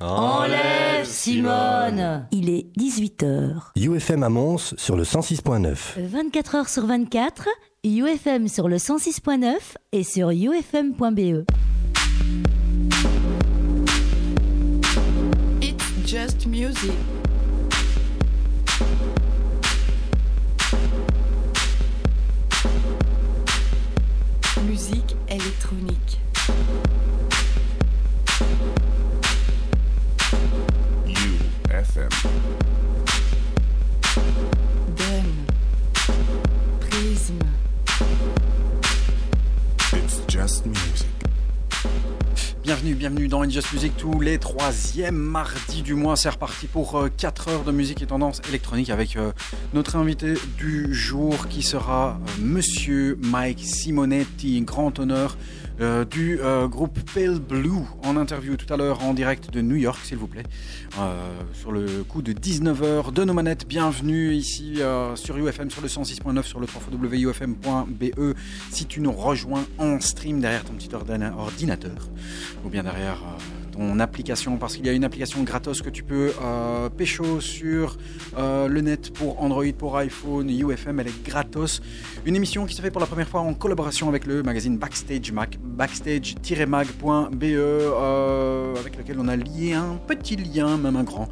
Enlève Simone Il est 18h. UFM à Mons sur le 106.9. 24 h sur 24, UFM sur le 106.9 et sur ufm.be. It's just music. Bienvenue, bienvenue dans Just Music tous les troisièmes mardis du mois. C'est reparti pour 4 heures de musique et tendance électronique avec euh, notre invité du jour qui sera euh, Monsieur Mike Simonetti, grand honneur euh, du euh, groupe Pale Blue en interview tout à l'heure en direct de New York, s'il vous plaît, euh, sur le coup de 19h de nos manettes. Bienvenue ici sur UFM sur le 106.9 sur le 3 wufm.be si tu nous rejoins en stream derrière ton petit ordina- ordinateur ou bien derrière ton application, parce qu'il y a une application gratos que tu peux euh, pécho sur euh, le net pour Android, pour iPhone, UFM, elle est gratos. Une émission qui se fait pour la première fois en collaboration avec le magazine Backstage Mac, backstage-mag.be, euh, avec lequel on a lié un petit lien, même un grand,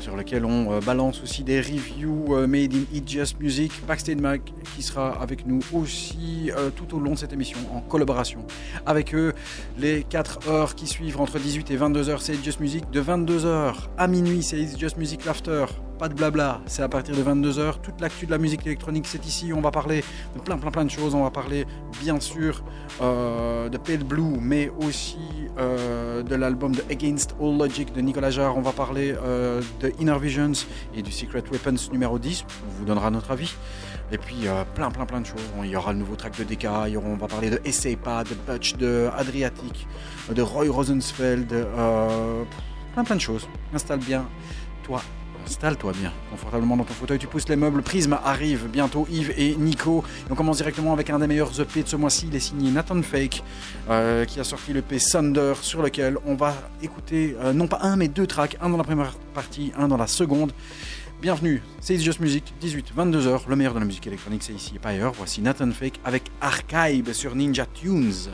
sur lequel on euh, balance aussi des reviews made in It Just Music. Backstage Mac qui sera avec nous aussi tout au long de cette émission en collaboration avec eux les 4 heures qui suivent entre 18 et 20 22h, c'est Just Music. De 22h à minuit, c'est It's Just Music Laughter, Pas de blabla, c'est à partir de 22h. Toute l'actu de la musique électronique, c'est ici. On va parler de plein, plein, plein de choses. On va parler, bien sûr, euh, de Pale Blue, mais aussi euh, de l'album de Against All Logic de Nicolas Jarre. On va parler euh, de Inner Visions et du Secret Weapons numéro 10. On vous donnera notre avis. Et puis euh, plein, plein, plein de choses. Il y aura le nouveau track de DK. On va parler de Essaypa, de Butch, de Adriatic, de Roy Rosensfeld. euh, plein, plein de choses. Installe bien, toi. Installe-toi bien, confortablement dans ton fauteuil. Tu pousses les meubles. Prisme arrive bientôt. Yves et Nico. Et on commence directement avec un des meilleurs EP de ce mois-ci. Il est signé Nathan Fake, euh, qui a sorti l'EP Thunder, sur lequel on va écouter non pas un mais deux tracks, un dans la première partie, un dans la seconde. Bienvenue, c'est Just Music, 18-22h, le meilleur de la musique électronique, c'est ici et pas ailleurs. Voici Nathan Fake avec Archive sur Ninja Tunes.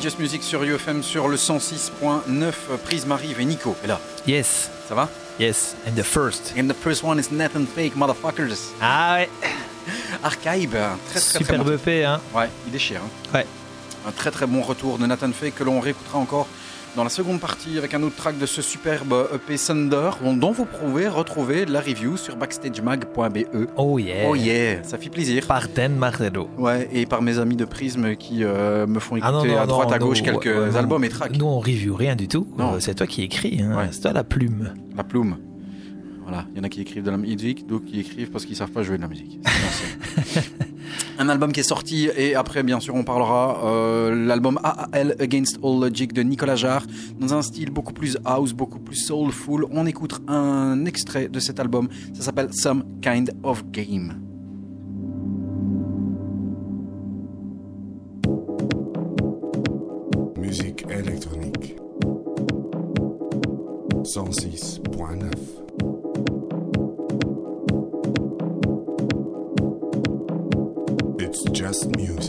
Just Music sur UFM sur le 106.9. Prisme arrive et Nico est là. Yes, Ça va? Yes, and the first. And the first one is Nathan Fake, motherfuckers. Ah ouais, Archive, un très très très superbe bon. EP, hein. Ouais, il déchire. hein. Ouais. Un très très bon retour de Nathan Fake que l'on réécoutera encore dans la seconde partie avec un autre track de ce superbe EP Thunder dont vous pouvez retrouver la review sur backstagemag.be. Oh yeah. Oh yeah, ça fait plaisir. Par Dan Marrero. Ouais, et par mes amis de Prisme qui euh, me font écouter Ah non, non, à droite non, à gauche quelques ouais, albums et tracks. Nous, on review rien du tout. Euh, C'est toi qui écris, hein. Ouais. c'est toi la plume. La plume. Voilà, il y en a qui écrivent de la musique, d'autres qui écrivent parce qu'ils savent pas jouer de la musique. Un album qui est sorti et après bien sûr on parlera euh, l'album AAL Against All Logic de Nicolas Jarre dans un style beaucoup plus house, beaucoup plus soulful. On écoute un extrait de cet album, ça s'appelle Some Kind of Game. Music.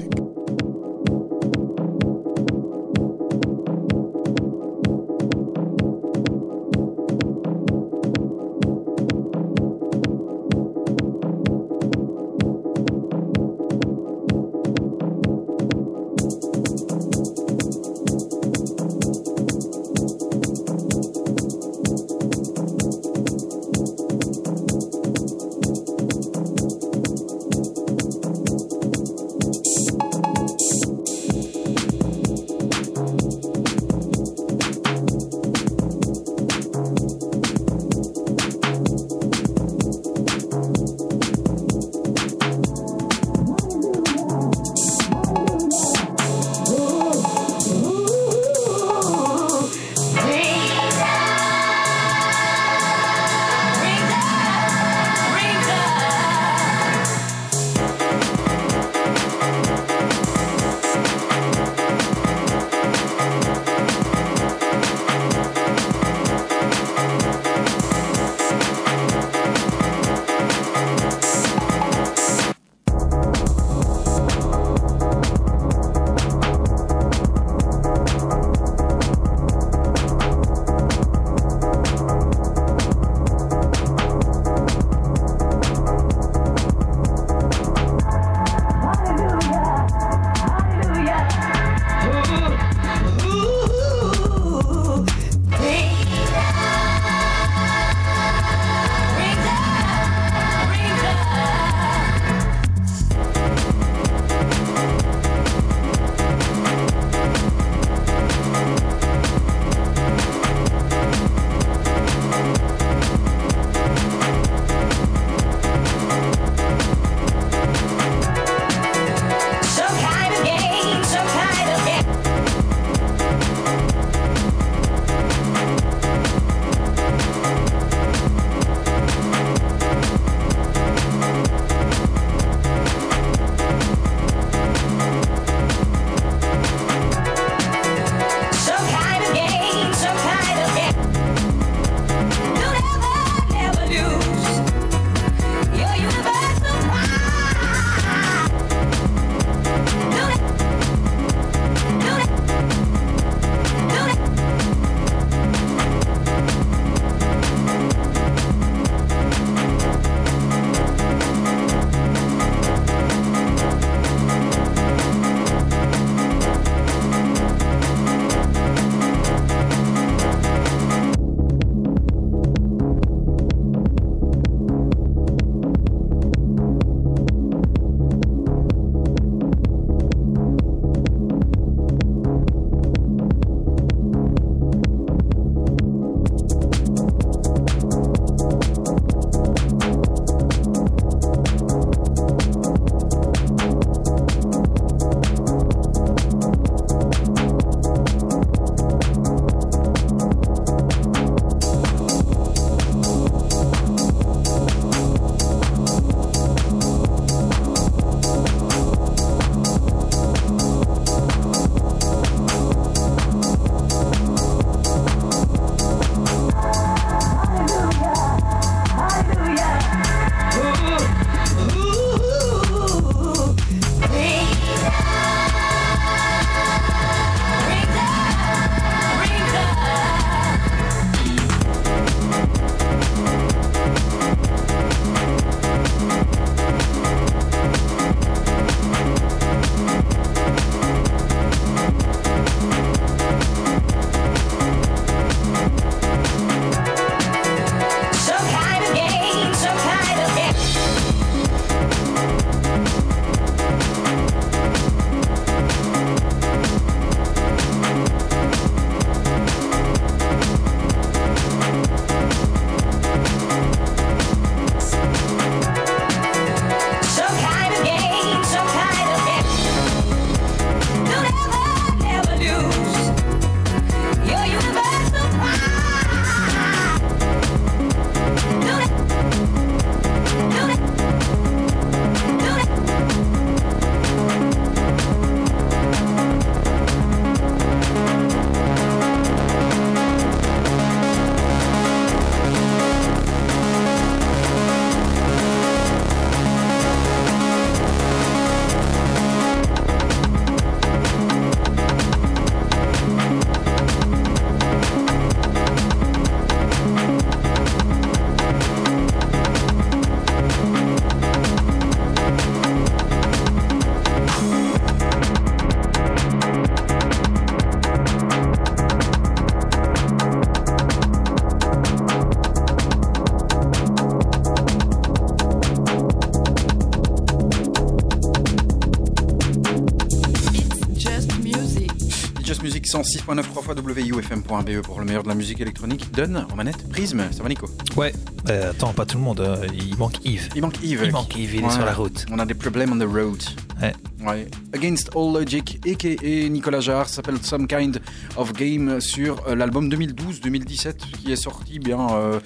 106.9 3 fois wufm.be pour le meilleur de la musique électronique. Donne en manette Prisme, ça va Nico? Ouais. Euh, attends, pas tout le monde. euh, il manque Yves. Il manque Yves. Il manque Yves, il est sur la route. On a des problèmes on the road. Ouais. Ouais. Against All Logic, a.k.a. Nicolas Jarre, s'appelle Some Kind of Game sur euh, l'album 2012-2017 qui est sorti bien... euh,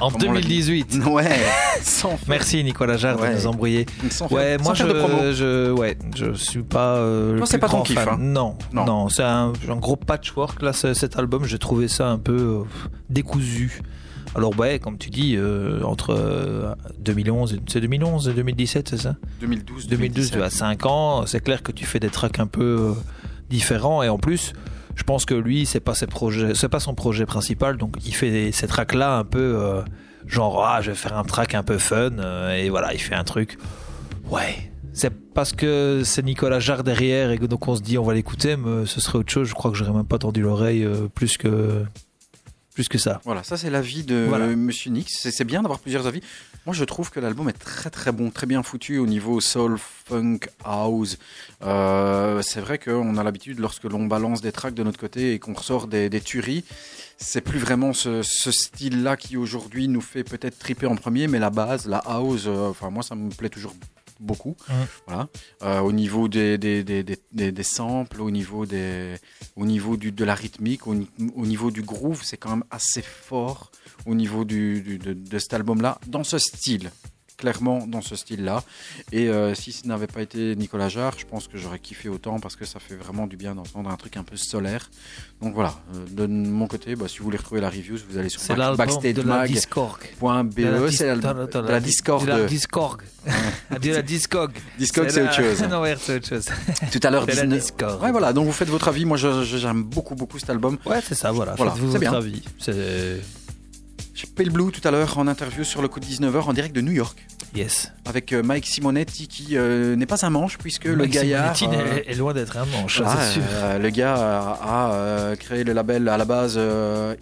En Comme on l'a dit. 2018. ouais, sans Merci Nicolas Jarre Ouais. de nous embrouiller. sans Ouais, sans moi je, de promo. je, ouais, je suis pas. euh, Toi, c'est pas ton kiff, fan. hein Non, Non. non, c'est un, un gros patchwork là. ce- Cet album, j'ai trouvé ça un peu euh, décousu. Alors ouais, comme tu dis, euh, entre euh, 2011, et- c'est 2011 et 2017, c'est ça? 2012, 2012, tu as 5 ans, c'est clair que tu fais des tracks un peu euh, différents et en plus, je pense que lui, c'est pas ses projets, c'est pas son projet principal, donc il fait ces tracks là un peu euh, genre ah, je vais faire un track un peu fun euh, et voilà, il fait un truc. Ouais, parce que c'est Nicolas Jarre derrière et que donc on se dit on va l'écouter, mais ce serait autre chose. Je crois que j'aurais même pas tendu l'oreille euh, plus que plus que ça. Voilà, ça c'est l'avis de Voilà. Monsieur Nix. C'est c'est bien d'avoir plusieurs avis. Moi, je trouve que l'album est très très bon, très bien foutu au niveau soul, funk, house. Euh, c'est vrai qu'on a l'habitude, lorsque l'on balance des tracks de notre côté et qu'on ressort des, des tueries, c'est plus vraiment ce, ce style-là qui aujourd'hui nous fait peut-être triper en premier, mais la base, la house, euh, enfin moi ça me plaît toujours beaucoup. Mhm. Voilà. Euh, au niveau des, des, des, des, des- samples, au niveau, des, au niveau du, de la rythmique, au, ni- au niveau du groove, c'est quand même assez fort au niveau du, du- de, de cet album-là, dans ce style. Clairement dans ce style-là. Et euh, si ce n'avait pas été Nicolas Jarre, je pense que j'aurais kiffé autant parce que ça fait vraiment du bien d'entendre un truc un peu solaire. Donc voilà, euh, de mon côté, bah, si vous voulez retrouver la review, vous allez sur backstagemag.be. C'est la, attends, de la Discord. De la Discord. de la Discog. Discog, c'est autre chose. non, ouais, c'est autre chose. Tout à l'heure, C'est la 19 Discord. Ouais, voilà, donc vous faites votre avis. Moi, j'aime beaucoup, beaucoup cet album. Ouais, c'est ça, voilà. Voilà, c'est votre bien. avis. C'est. J'ai Blue tout à l'heure en interview sur le coup de 19h en direct de New York Yes. avec euh, Mike Simonetti qui euh, n'est pas un manche puisque le Mike gaillard. Simonetti euh, est- loin d'être un manche, sûr. euh, le gars a, a, créé le label à la base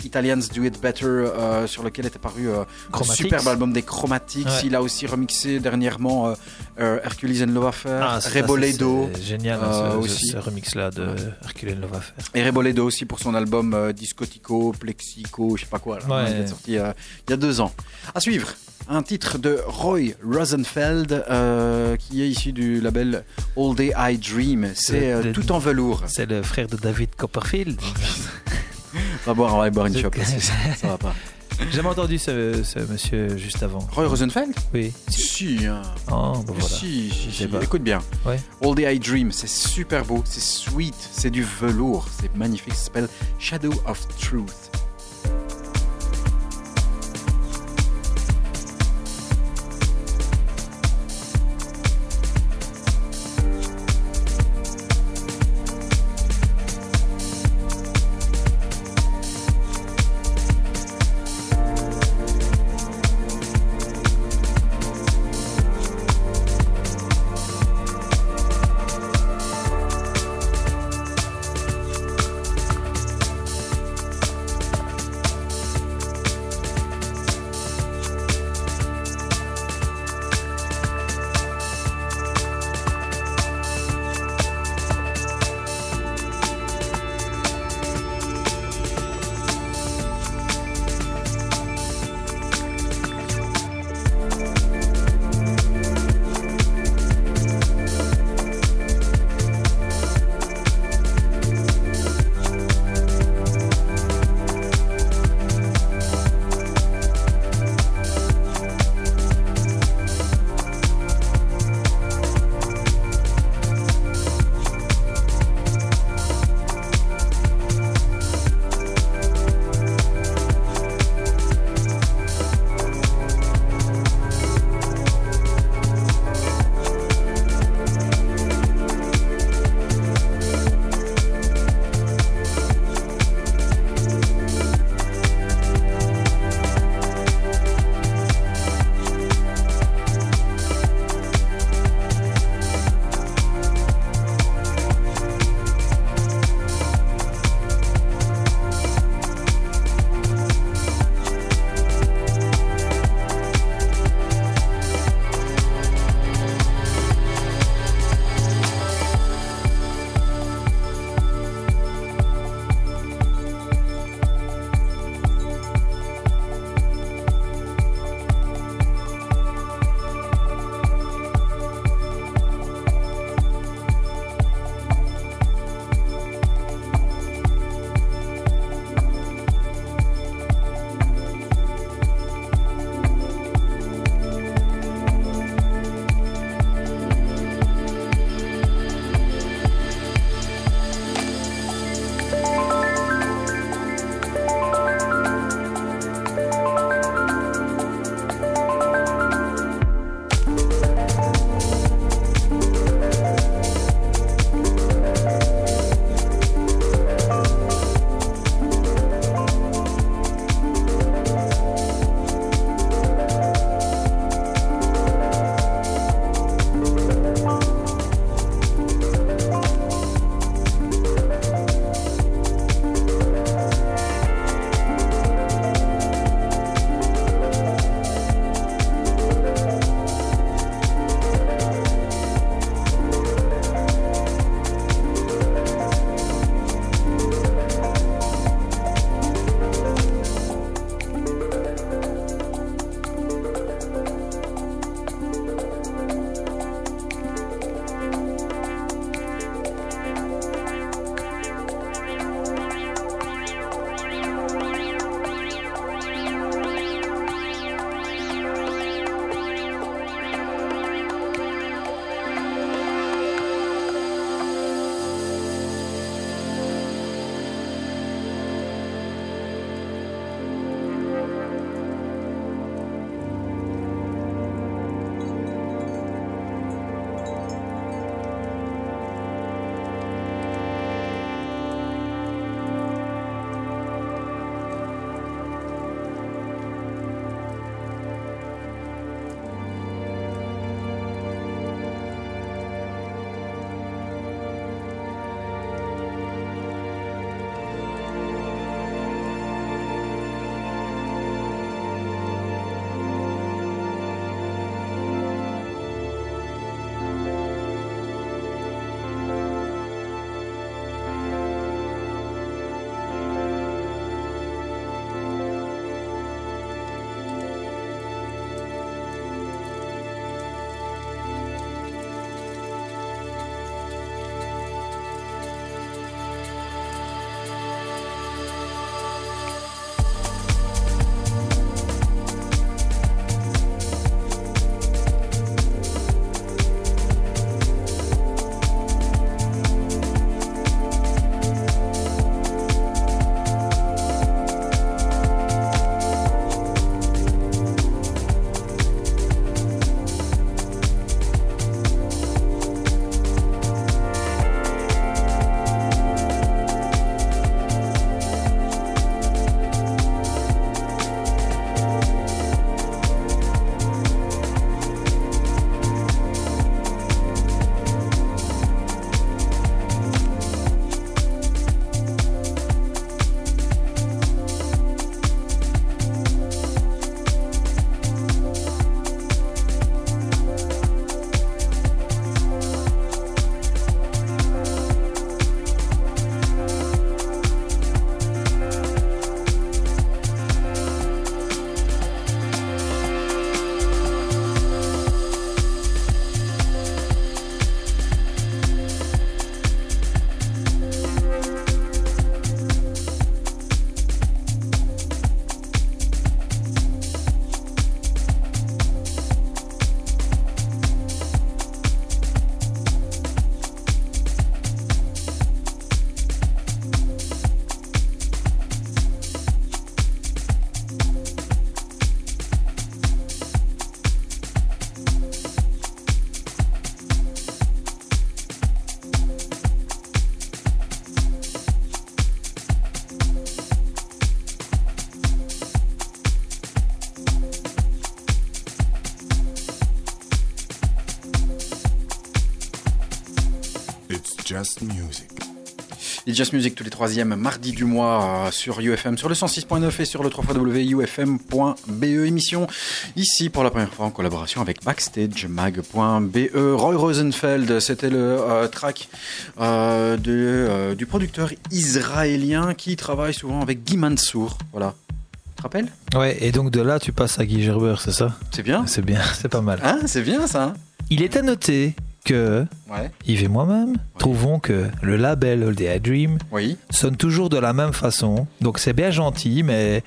Italians Do It Better sur lequel était paru un superbe album des Chromatics. Ouais. Il a aussi remixé dernièrement Hercules and Love Affair, Ah, Reboledo. génial hein, ce, aussi. ce, ce remix-là de Hercule Love Affair. Et Reboledo aussi pour son album Discotico, Plexico, je sais pas quoi. Là, Ouais. Il est sorti il y a deux ans. À suivre, un titre de Roy Rosenfeld euh, qui est issu du label All Day I Dream. C'est euh, tout en velours. C'est le frère de David Copperfield. On va boire, on va boire une chope. là, ça, va pas. J'ai jamais entendu ce, ce monsieur juste avant. Roy Rosenfeld Oui. Si, hein. Oh, bah voilà. si. Écoute bien. Ouais. All Day I Dream, c'est super beau, c'est sweet, c'est du velours, c'est magnifique. Ça s'appelle Shadow of Truth. Just music. It's Just Music tous les troisièmes mardis du mois sur UFM, sur le 106.9 et sur le 3 www.ufm.be émission. Ici pour la première fois en collaboration avec BackstageMag.be. Roy Rosenfeld, c'était le euh, track euh, de, euh, du producteur israélien qui travaille souvent avec Guy Mansour. Voilà. Tu te rappelles? Ouais, et donc de là, tu passes à Guy Gerber, c'est ça? C'est bien? C'est bien, c'est pas mal. Hein C'est bien ça Il est à noter que Ouais. Yves et moi-même trouvons que le label All Day I Dream Oui. sonne toujours de la même façon. Donc c'est bien gentil, mais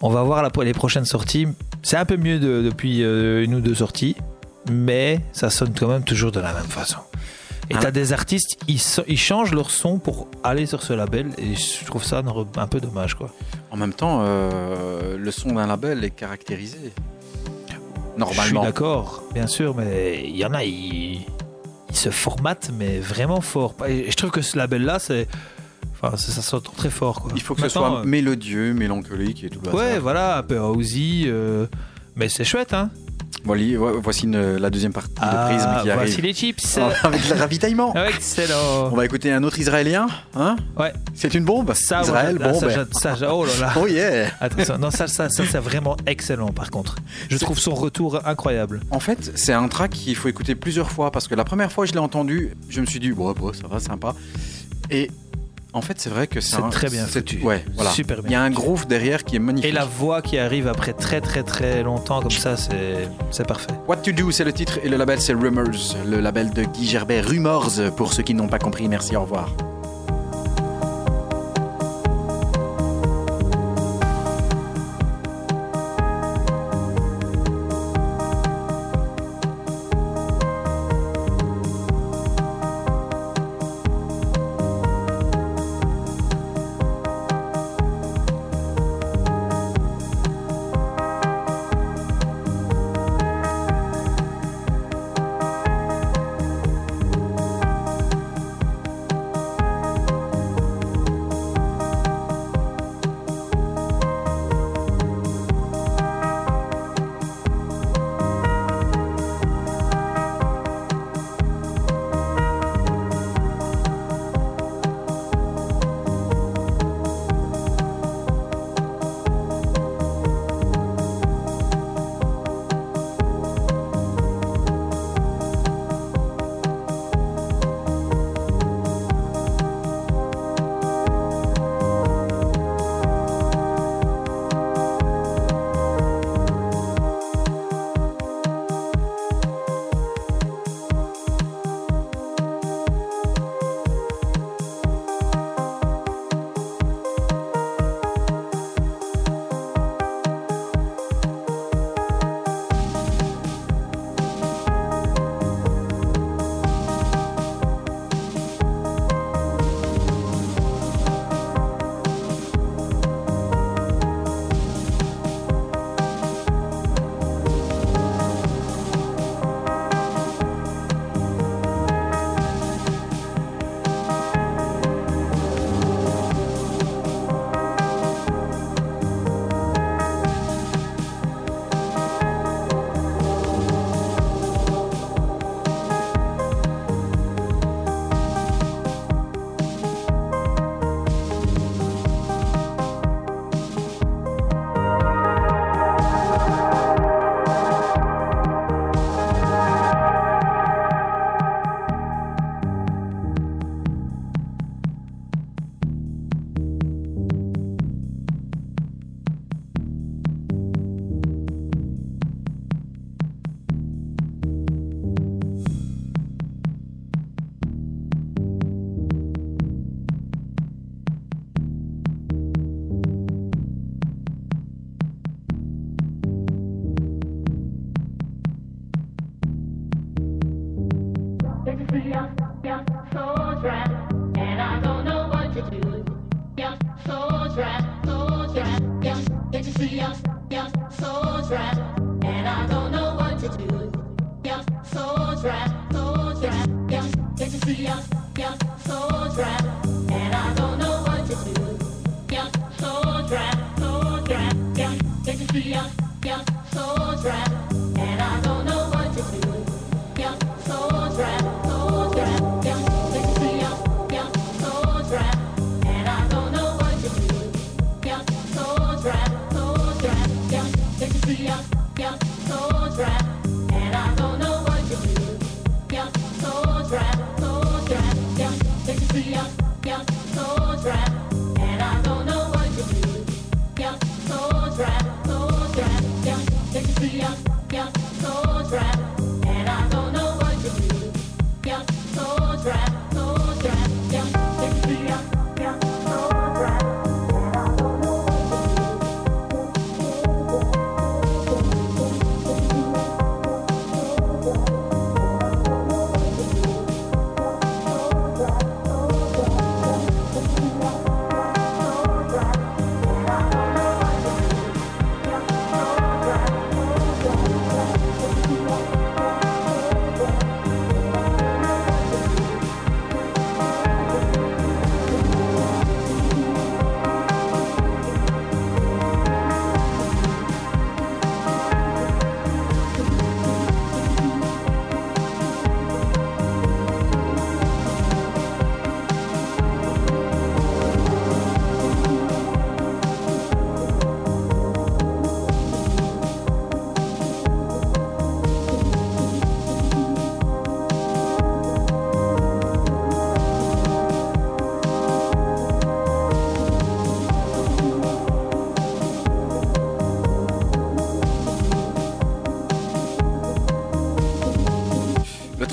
on va voir la, les prochaines sorties. C'est un peu mieux de- depuis euh, une ou deux sorties, mais ça sonne quand même toujours de la même façon. Et Hein? t'as des artistes, ils, so- ils changent leur son pour aller sur ce label, et je trouve ça un peu dommage, quoi. En même temps, euh, le son d'un label est caractérisé. Je suis Normalement. d'accord, bien sûr, mais il y en a, ils, ils se formatent, mais vraiment fort. Et je trouve que ce label-là, c'est, enfin, ça, s'entend très fort, quoi. Il faut que ce soit mélodieux, mélancolique et tout euh, Ouais, voilà, un peu Ozzy, euh, mais c'est chouette, hein. Voici une- la deuxième partie de Prisme qui voici arrive. les chips. Ah, Avec le ravitaillement. Excellent. On va écouter un autre israélien. Hein? Ouais. C'est une bombe Ça, Israël, voilà, bon, ça, ça, oh là là. Oh yeah Attention, non, ça, ça, ça, c'est vraiment excellent par contre. Je trouve son retour incroyable. En fait, c'est un track qu'il faut écouter plusieurs fois parce que la première fois que je l'ai entendu, je me suis dit, bon, bon, ça va, sympa. Et en fait, c'est vrai que c'est un- très bien foutu. Ouais, voilà. Super bien Il y a un groove derrière qui est magnifique. Et la voix qui arrive après très très très longtemps comme ça, c'est c'est parfait. What to Do, c'est le titre et le label, c'est Rumors, le label de Guy Gerbet. Rumors, pour ceux qui n'ont pas compris. Merci, au revoir.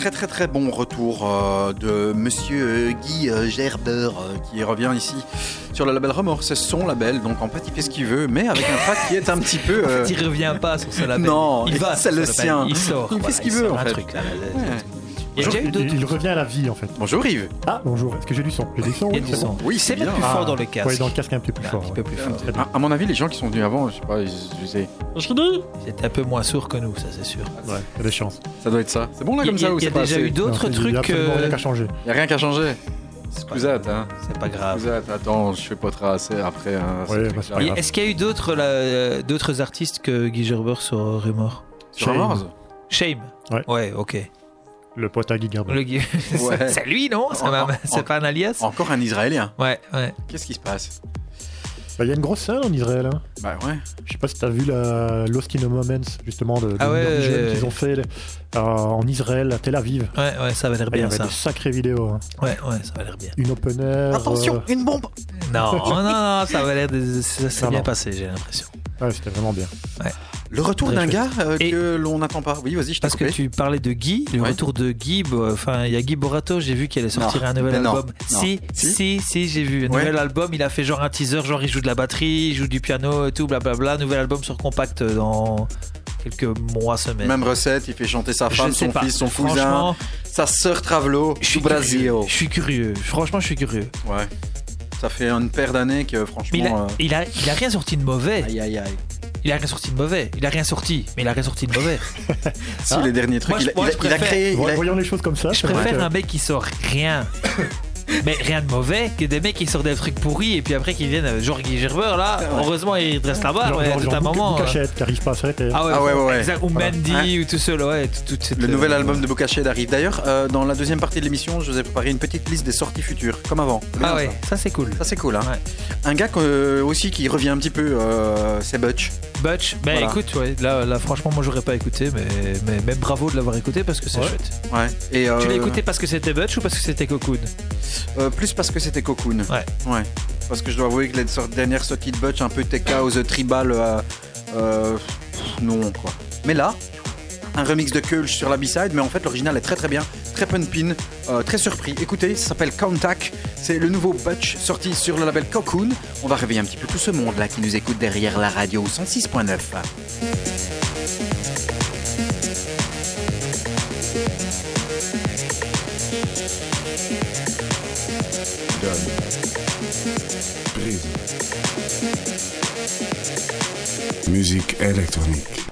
Très très très bon retour euh, de Monsieur Guy euh, Gerber euh, qui revient ici sur le label Remords. C'est son label, donc en fait il fait ce qu'il veut, mais avec un track qui est un petit peu. En fait, il revient pas sur ce label. Non, il va. c'est le sien. Il sort. Il fait Voilà, ce qu'il veut, en un fait. truc, là. Ouais. Il eu il, il revient à la vie en fait. Bonjour Yves. Ah bonjour, est-ce que j'ai du son? J'ai du son Il y a oui, du c'est bon. Oui, c'est c'est bien. plus fort Ah, dans le casque. Ouais, dans le casque un petit peu plus Un fort. petit ouais. peu plus fort. Très bien. À, mon avis, les gens qui sont venus avant, je sais pas, ils ils disaient. C'était un peu moins sourd que nous, ça c'est sûr. Ouais, il y a des chances. Ça doit être ça. C'est bon là Il comme ça ou il y a c'est pas déjà assez eu d'autres Non, il y a trucs. euh, rien qu'à changer. Y a rien qu'à changer. c'est pas- Excusate, hein. C'est pas grave. Excusate, attends, je fais pas assez après. Hein, Ouais, bah, c'est pas. Est-ce qu'il y a eu d'autres là, euh, d'autres artistes que Guy Gerber sur euh, Rumor? Sur Shame. Ouais. Ouais, ok. Le pote à Guy Ouais. c'est lui, non? C'est En- pas un alias? Encore un Israélien. Ouais, ouais. Qu'est-ce qui se passe? Bah, Il y a une grosse scène en Israël. hein. Bah ouais. Je sais pas si t'as vu la Lost in a Moments justement de, de Ah ouais, Eurovision ouais, ouais. qu'ils ont fait euh, en Israël, à Tel Aviv. Ouais, ouais, ça va l'air Et Il y bien avait ça. des sacrées vidéos. hein. Ouais, ouais, ça va l'air bien. Une open air. Attention, euh, une bombe Non, non, non, ça va l'air. de- Ça s'est Non, bien non. passé, j'ai l'impression. ouais, c'était vraiment bien. Le retour Très d'un gars euh, Et- que l'on n'attend pas. Oui, vas-y, je t'ai Parce que coupé. tu parlais de Guy, le Ouais. retour de Guy, enfin, il y a Guy Borato, j'ai vu qu'il allait sortir Non, un nouvel mais non, album. non. Si, Si si, si, j'ai vu. Un Ouais. nouvel album, il a fait genre un teaser, genre il joue de la batterie, il joue du piano et tout, blablabla. Nouvel album sur compact dans quelques mois, semaines. Même recette, il fait chanter sa femme, son pas. fils, son cousin, sa sœur Travelo, je suis du Brésil. Je suis curieux. Franchement, je suis curieux. Ouais. Ça fait une paire d'années que franchement. Mais il a, euh, il a, il a rien sorti de mauvais. Aïe aïe aïe. Il a rien sorti de mauvais. Il a rien sorti, mais il a rien sorti de mauvais. Si Ah. les derniers trucs, Moi, il, a, moi, il a- je il a préfère- créé. il a- Voyons les choses comme ça. Je préfère que- un mec qui sort rien. Mais rien de mauvais que des mecs qui sortent des trucs pourris et puis après qui viennent, euh, genre Guy Gerber là, heureusement il reste là-bas, Genre, ouais, genre, tout un moment. euh. Qui arrive pas à s'arrêter. Ah ouais, Ah ouais, ouais, ouais. exact, ou Voilà. Mandy ou tout seul, ouais, tout- toute cette, Le nouvel euh, album de Bocached arrive. D'ailleurs, euh, dans la deuxième partie de l'émission, je vous ai préparé une petite liste des sorties futures, comme avant. Ah ouais, ça. ça c'est cool. Ça c'est cool. Hein. Ouais. Un gars euh, aussi qui revient un petit peu, euh, c'est Butch. Butch, ben Voilà. écoute, ouais, là, là franchement moi j'aurais pas écouté, mais, mais même bravo de l'avoir écouté parce que c'est Ouais. chouette. Ouais. Et, euh, Tu l'as écouté parce que c'était Butch ou parce que c'était Cocoon? Euh, Plus parce que c'était Cocoon. Ouais. Ouais. Parce que je dois avouer que les dernières sorties de Butch, un peu TK aux tribal, euh, euh, non quoi. Mais là, un remix de Kulch sur la B-side, mais en fait l'original est très très bien, très pun-pin, euh, très surpris. Écoutez, ça s'appelle Contact, c'est le nouveau Butch sorti sur le label Cocoon. On va réveiller un petit peu tout ce monde là qui nous écoute derrière la radio 106.9. Musique électronique.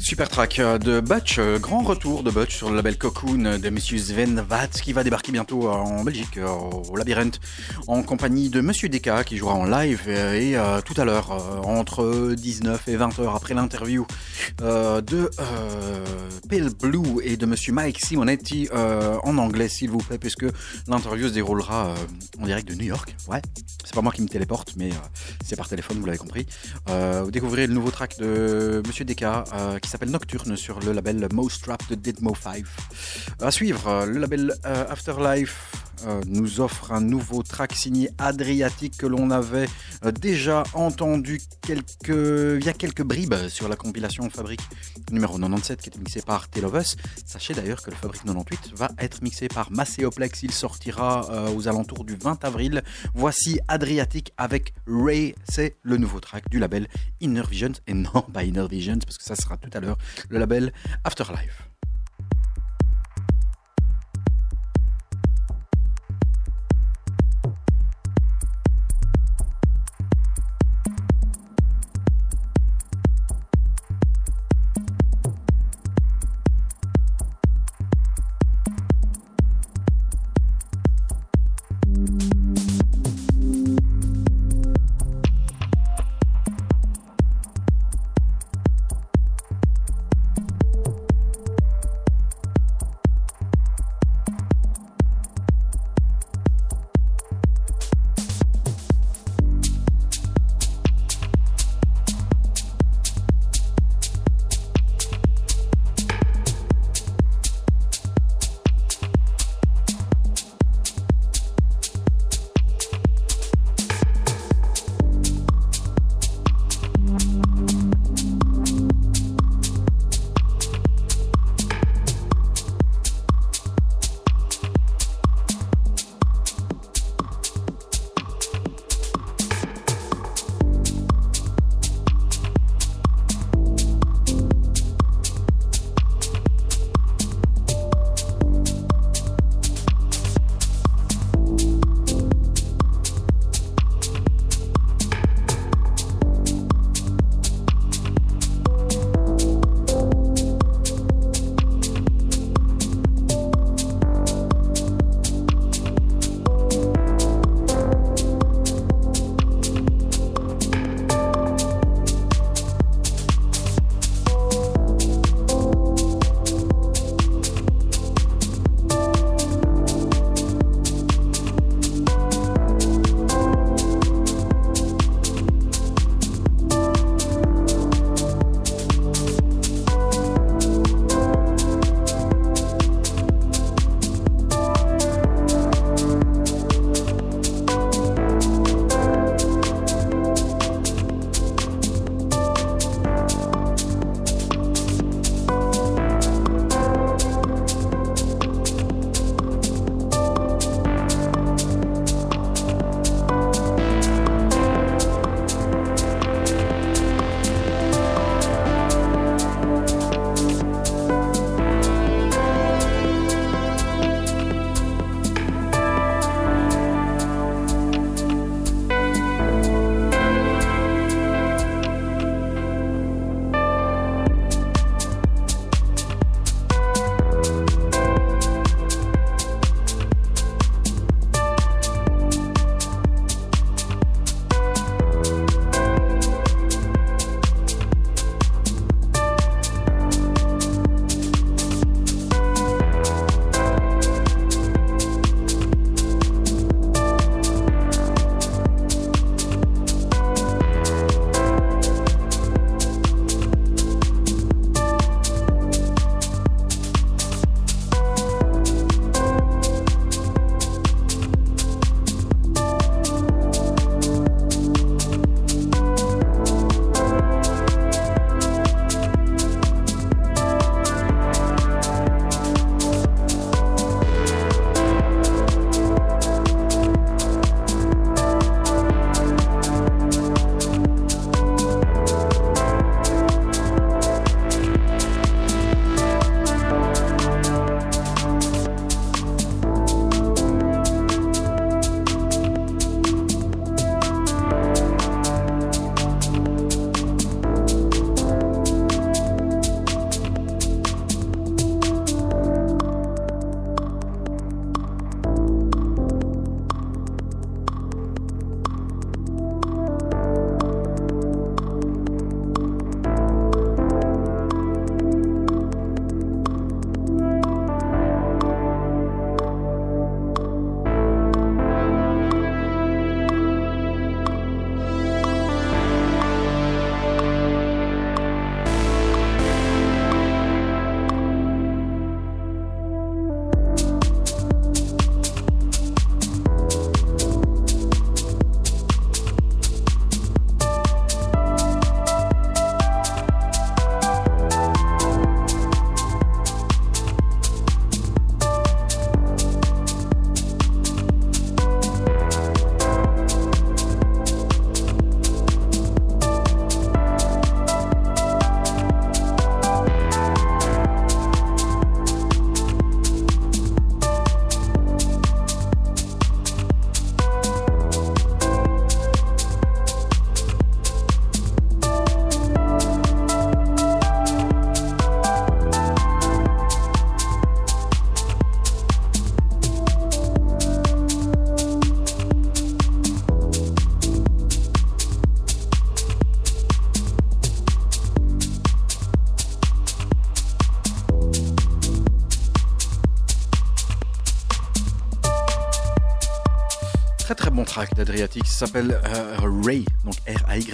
Super track euh, de Butch, euh, grand retour de Butch sur le label Cocoon de Monsieur Sven Vatz qui va débarquer bientôt euh, en Belgique au Labyrinthe en compagnie de Monsieur Deka qui jouera en live et tout à l'heure entre 19 et 20 heures après l'interview euh, de euh, Pale Blue et de Monsieur Mike Simonetti euh, en anglais s'il vous plaît puisque l'interview se déroulera euh, en direct de New York. Ouais, c'est pas moi qui me téléporte mais c'est par téléphone vous l'avez compris. Vous découvrirez le nouveau track de Monsieur Deka qui s'appelle Nocturne sur le label Trap de Deadmo 5. À suivre, le label Afterlife euh, nous offre un nouveau track signé Adriatic que l'on avait euh, déjà entendu quelques, il y a quelques bribes sur la compilation Fabrique numéro 97 qui était mixé par Tale of Us. Sachez d'ailleurs que le Fabrique 98 va être mixé par Macéoplex. Il sortira euh, aux alentours du 20 avril. Voici Adriatic avec Ray. C'est le nouveau track du label Inner Visions. Et non, pas Inner Visions, parce que ça sera tout à l'heure le label Afterlife. Track d'Adriatic. S'appelle euh, Ray, donc R-A-Y,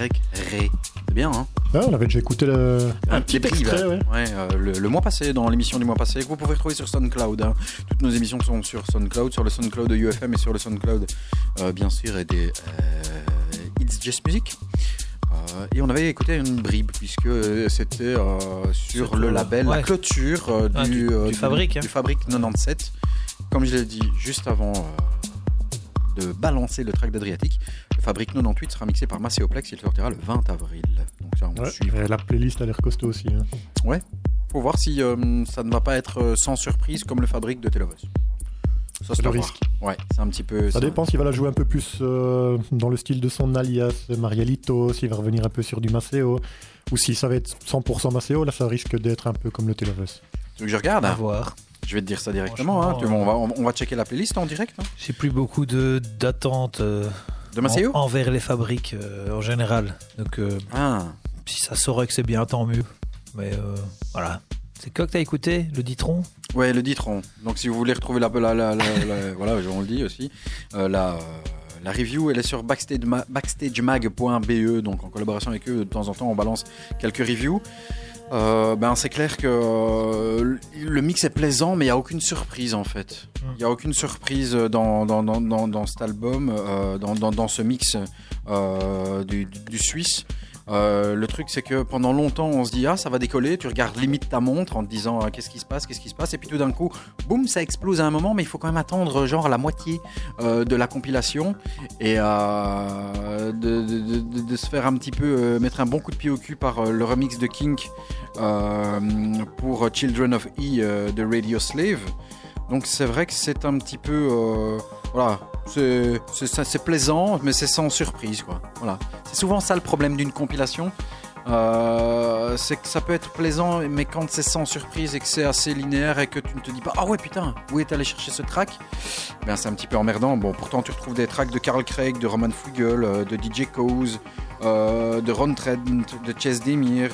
Ray. C'est bien, hein? Ouais, on avait déjà écouté le... un petit des bribes, extrait, hein. ouais. Ouais, euh, le, le mois passé, dans l'émission du mois passé, que vous pouvez retrouver sur SoundCloud. hein. Toutes nos émissions sont sur SoundCloud, sur le SoundCloud de UFM et sur le SoundCloud, euh, bien sûr, et des euh, It's Just Music. Euh, et on avait écouté une bribe, puisque c'était euh, sur le label, la clôture euh, Ah, du, du- euh, du Fabrique, hein. du Fabrique 97. Comme je l'ai dit juste avant euh, de balancer le track d'Adriatic, le Fabrique 98 sera mixé par Macéoplex, il sortira le 20 avril. Donc ça, on Ouais, suit. la playlist a l'air costaud aussi. hein. Faut voir si euh, ça ne va pas être euh, sans surprise comme le fabrique de Telovos. Ça, C'est à le voir. risque. Ouais, c'est un petit peu. Ça dépend s'il va la jouer un peu plus euh, dans le style de son alias Marielito, s'il va revenir un peu sur du Maceo, ou si ça va être 100% Maceo, là ça risque d'être un peu comme le Telovus. Tu veux que je regarde À hein voir. Je vais te dire ça directement. Hein. Tu on, va, on, on va checker la playlist en direct. hein. J'ai plus beaucoup de d'attentes euh, De en- envers les fabriques euh, en général. Donc euh, Ah, si ça saurait que c'est bien, tant mieux. Mais euh, voilà. C'est quoi que t'as écouté Le Ditron? Ouais, le Ditron. Donc si vous voulez retrouver la. la, la, voilà, on le dit aussi. Euh, la, euh, la review, elle est sur backstagema- backstagemag.be. Donc en collaboration avec eux, de temps en temps, on balance quelques reviews. Euh, ben c'est clair que euh, le mix est plaisant, mais il n'y a aucune surprise en fait. Mm. Il n'y a aucune surprise dans, dans, dans, dans, dans cet album, euh, dans, ce mix du Suisse. Euh, le truc, c'est que pendant longtemps, on se dit ah ça va décoller. Tu regardes limite ta montre en te disant ah, qu'est-ce qui se passe, qu'est-ce qui se passe, et puis tout d'un coup, boum, ça explose à un moment. Mais il faut quand même attendre genre la moitié euh, de la compilation et euh, de, de- se faire un petit peu mettre un bon coup de pied au cul par le remix de Kink pour Children of E de Radio Slave. Donc c'est vrai que c'est un petit peu voilà, c'est plaisant, mais c'est sans surprise quoi. Voilà, c'est souvent ça le problème d'une compilation. Euh, c'est que ça peut être plaisant, mais quand c'est sans surprise et que c'est assez linéaire et que tu ne te dis pas ah ouais putain où est allé chercher ce track, ben c'est un petit peu emmerdant. Bon pourtant tu retrouves des tracks de Carl Craig, de Roman Flugel, euh, de DJ Cause, euh, de Ron Trent, de Chess Demir,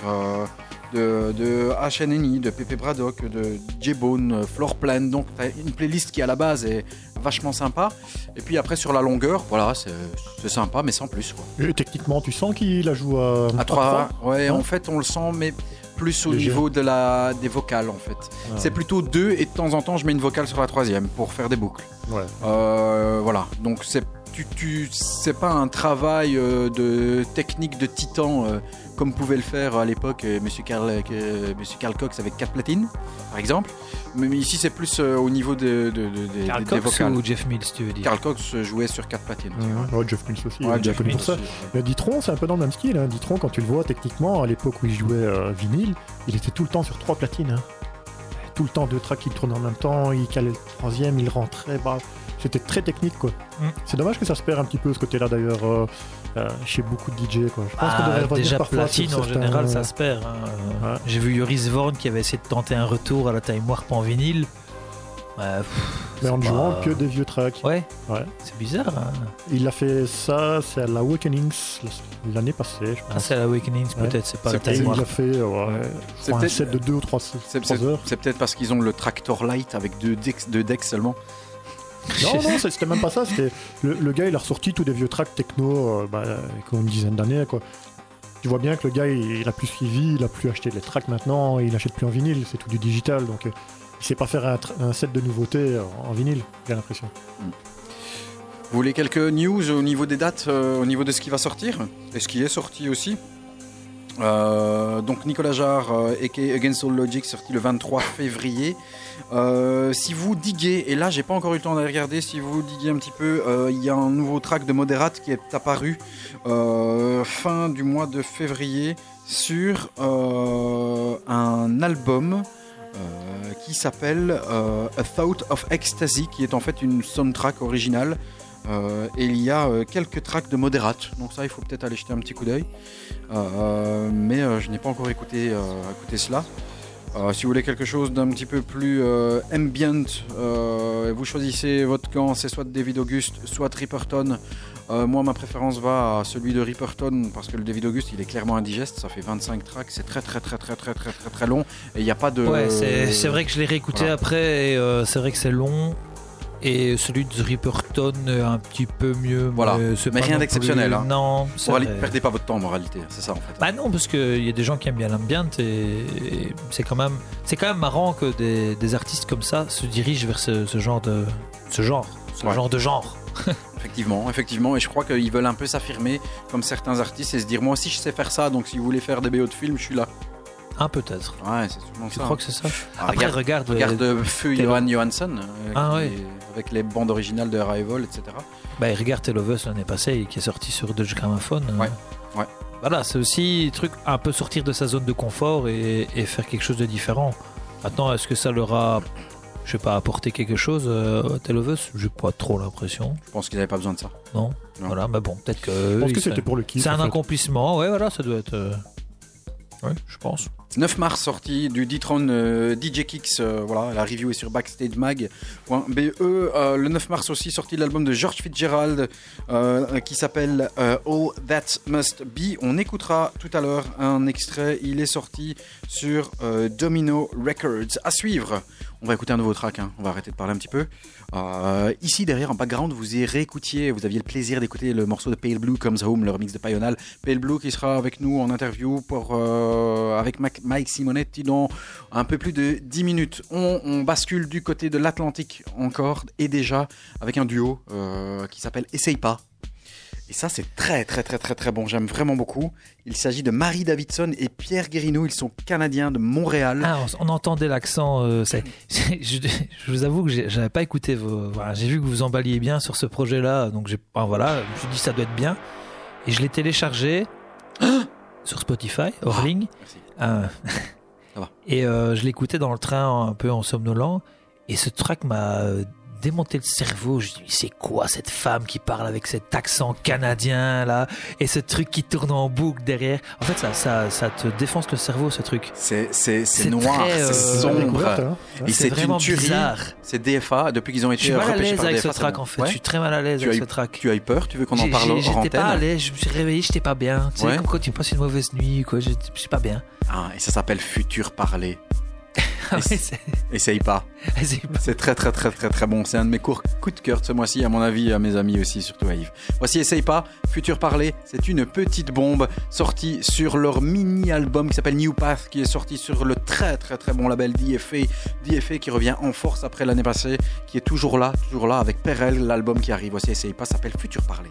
de, de HNNI, de Pepe Braddock, de J-Bone, euh, Floorplan. Donc, tu as une playlist qui, à la base, est vachement sympa. Et puis après, sur la longueur, voilà, c'est sympa, mais sans plus. Quoi. Et techniquement, tu sens qu'il la joue à, À 3, ouais, en fait, on le sent, mais plus au Léger. niveau de la, des vocales, en fait. Ah, C'est plutôt deux, et de temps en temps, je mets une vocale sur la troisième pour faire des boucles. Ouais. Euh, voilà, donc c'est tu, tu, c'est pas un travail euh, de technique de titan euh, comme pouvait le faire à l'époque euh, Monsieur Carl, euh, Monsieur Carl Cox avec quatre platines, par exemple. Mais, mais ici, c'est plus euh, au niveau de, de- de- des- Carl des Cox vocales. ou Jeff Mills, tu veux dire? Carl Cox jouait sur quatre platines. aussi, ouais. Ouais, Jeff Mills aussi, Ouais, Jeff Mills pour ça. aussi, ouais. Ditron, c'est un peu dans le même style. Hein. Ditron, quand tu le vois techniquement, à l'époque où il jouait euh, vinyle, il était tout le temps sur trois platines. hein. Tout le temps deux tracks qui tournent en même temps, il calait le troisième, il rentrait. Bah, C'était très technique quoi. Mm. C'est dommage que ça se perd un petit peu ce côté-là d'ailleurs euh, euh, chez beaucoup de DJ quoi. Je pense qu'on Ah, devrait déjà parfois platine en certains- général ça se perd. hein. Ouais. J'ai vu Yoris Vorn qui avait essayé de tenter un retour à la Time Warp en vinyle. Pff, Mais en ne jouant que des vieux tracks. Ouais, Ouais. c'est bizarre. hein. Il a fait ça, c'est à l'Awakenings l'année passée, je Ah, pense. c'est à l'Awakenings Ouais. peut-être, c'est pas Time il a fait ouais, C'est un peut-être- set de 2 ou 3, C'est c'est- heures. c'est peut-être parce qu'ils ont le Tractor Light avec deux decks, deux decks seulement. Non, non, c'était même pas ça. C'était le, le gars, il a ressorti tous des vieux tracks techno, euh, bah, une dizaine d'années, quoi. Tu vois bien que le gars, il, il a plus suivi, il a plus acheté les tracks maintenant, il achète plus en vinyle, c'est tout du digital, donc euh, il sait pas faire un, set de nouveautés en, vinyle, j'ai l'impression. Vous voulez quelques news au niveau des dates, euh, au niveau de ce qui va sortir et ce qui est sorti aussi? Euh, donc Nicolas Jarre, euh, Against All Logic, sorti le 23 février. Euh, si vous diguez, et là j'ai pas encore eu le temps d'aller regarder, si vous diguez un petit peu, il y a un nouveau track de Moderate qui est apparu fin du mois de février sur un album qui s'appelle euh, A Thought of Ecstasy, qui est en fait une soundtrack originale. Euh, et il y a euh, quelques tracks de Moderate, donc ça il faut peut-être aller jeter un petit coup d'œil. Euh, mais euh, je n'ai pas encore écouté, euh, écouté cela. Euh, si vous voulez quelque chose d'un petit peu plus euh, ambient, euh, vous choisissez votre camp, c'est soit David Auguste, soit Ripperton. Euh, moi, ma préférence va à celui de Ripperton parce que le David Auguste, il est clairement indigeste. Ça fait 25 tracks, c'est très très très très très très très très long et il n'y a pas de. Ouais, c'est vrai que je l'ai réécouté voilà. après et euh, c'est vrai que c'est long. Et celui de Ripperton un petit peu mieux. Voilà. Mais pas rien d'exceptionnel, hein. Non, c'est Morali-. Perdez pas votre temps en moralité, c'est ça en fait. Bah non, parce qu'il y a des gens qui aiment bien l'ambient et, et c'est quand même, c'est quand même marrant que des, des artistes comme ça se dirigent vers ce, ce genre de, ce genre, ce Ouais. genre de genre. Effectivement, effectivement, et je crois qu'ils veulent un peu s'affirmer comme certains artistes et se dire moi aussi je sais faire ça, donc si vous voulez faire des BO de films, je suis là. Un peut-être. Ouais, c'est sûrement Tu ça. crois que c'est ça Ah, Après, regarde, regarde euh, euh, Feu Johan Johansson, euh, Ah, qui ouais. est- avec les bandes originales de Arrival, etc. bah, regarde of Us l'année passée, qui est sorti sur Dutch Gramophone. euh, Ouais, ouais. Voilà, c'est aussi un truc un peu sortir de sa zone de confort et, et faire quelque chose de différent. Maintenant, est-ce que ça leur a, je sais pas, apporté quelque chose euh, Tale of Us J'ai pas trop l'impression. Je pense qu'ils n'avaient pas besoin de ça. Non? Non. Voilà, mais bon, peut-être que. Je pense que c'était pour le kiff. C'est un fait. accomplissement, ouais, voilà, ça doit être. euh, Ouais, je pense. 9 mars sortie du D-Tron euh, DJ Kicks, euh, voilà, la review est sur backstagemag.be. Euh, le 9 mars aussi sorti l'album de George Fitzgerald euh, qui s'appelle euh, All That Must Be. On écoutera tout à l'heure un extrait, il est sorti sur euh, Domino Records. À suivre, on va écouter un nouveau track, hein. on va arrêter de parler un petit peu. Euh, ici derrière en background, vous y réécoutiez, vous aviez le plaisir d'écouter le morceau de Pale Blue Comes Home, le remix de Payonal. Pale Blue qui sera avec nous en interview pour, euh, avec Mike Simonetti dans un peu plus de 10 minutes. On, on bascule du côté de l'Atlantique encore et déjà avec un duo euh, qui s'appelle Essaye pas. Et ça, c'est très, très, très, très, très bon. J'aime vraiment beaucoup. Il s'agit de Marie Davidson et Pierre Guérineau. Ils sont canadiens de Montréal. Ah, on, on entendait l'accent. euh, je, je vous avoue que j'avais pas écouté vos. Voilà, j'ai vu que vous emballiez bien sur ce projet-là, donc j'ai. voilà, je me suis dit ça doit être bien. Et je l'ai téléchargé sur Spotify, hors ligne. Merci. Euh, Ça va. Et euh, je l'écoutais dans le train un peu en somnolent. Et ce track m'a euh, démonté le cerveau. Je me suis dit, c'est quoi cette femme qui parle avec cet accent canadien là? Et ce truc qui tourne en boucle derrière. En fait, ça, ça, ça te défonce le cerveau, ce truc. C'est, c'est, c'est C'est noir, euh, c'est C'est découverte, sombre. hein. C'est c'est vraiment une bizarre. C'est DFA depuis qu'ils ont Je été suis mal à l'aise avec DFA. ce track en fait. Ouais. Je suis très mal à l'aise avec ce track. Tu as eu peur? Tu veux qu'on en parle J'étais pas à l'aise, je me suis réveillé, j'étais pas bien. Tu sais, Ouais. comme quand tu passes une mauvaise nuit, quoi, je je suis pas bien. Ah, et ça s'appelle Futur Parler. Ah ouais, Essaye pas. c'est pas- C'est très très très très très bon. C'est un de mes cours coups de cœur de ce mois-ci, à mon avis, à mes amis aussi, surtout à Yves. Voici Essaye pas, Futur Parler. C'est une petite bombe sortie sur leur mini-album qui s'appelle New Path, qui est sorti sur le très très très bon label DFA. DFA qui revient en force après l'année passée, qui est toujours là, toujours là avec Perel, l'album qui arrive. Voici Essaye pas, s'appelle Futur Parler.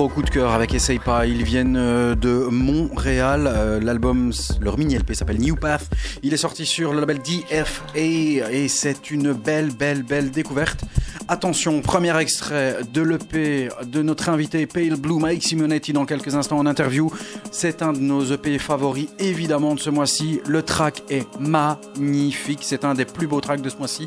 Gros, coup de cœur avec Essaye pas. Ils viennent euh, de Montréal. Euh, L'album, leur mini LP s'appelle New Path. Il est sorti sur le label DFA et c'est une belle, belle, belle découverte. Attention, premier extrait de l'EP de notre invité Pale Blue Mike Simonetti dans quelques instants en interview. C'est un de nos EP favoris évidemment de ce mois-ci. Le track est magnifique. C'est un des plus beaux tracks de ce mois-ci.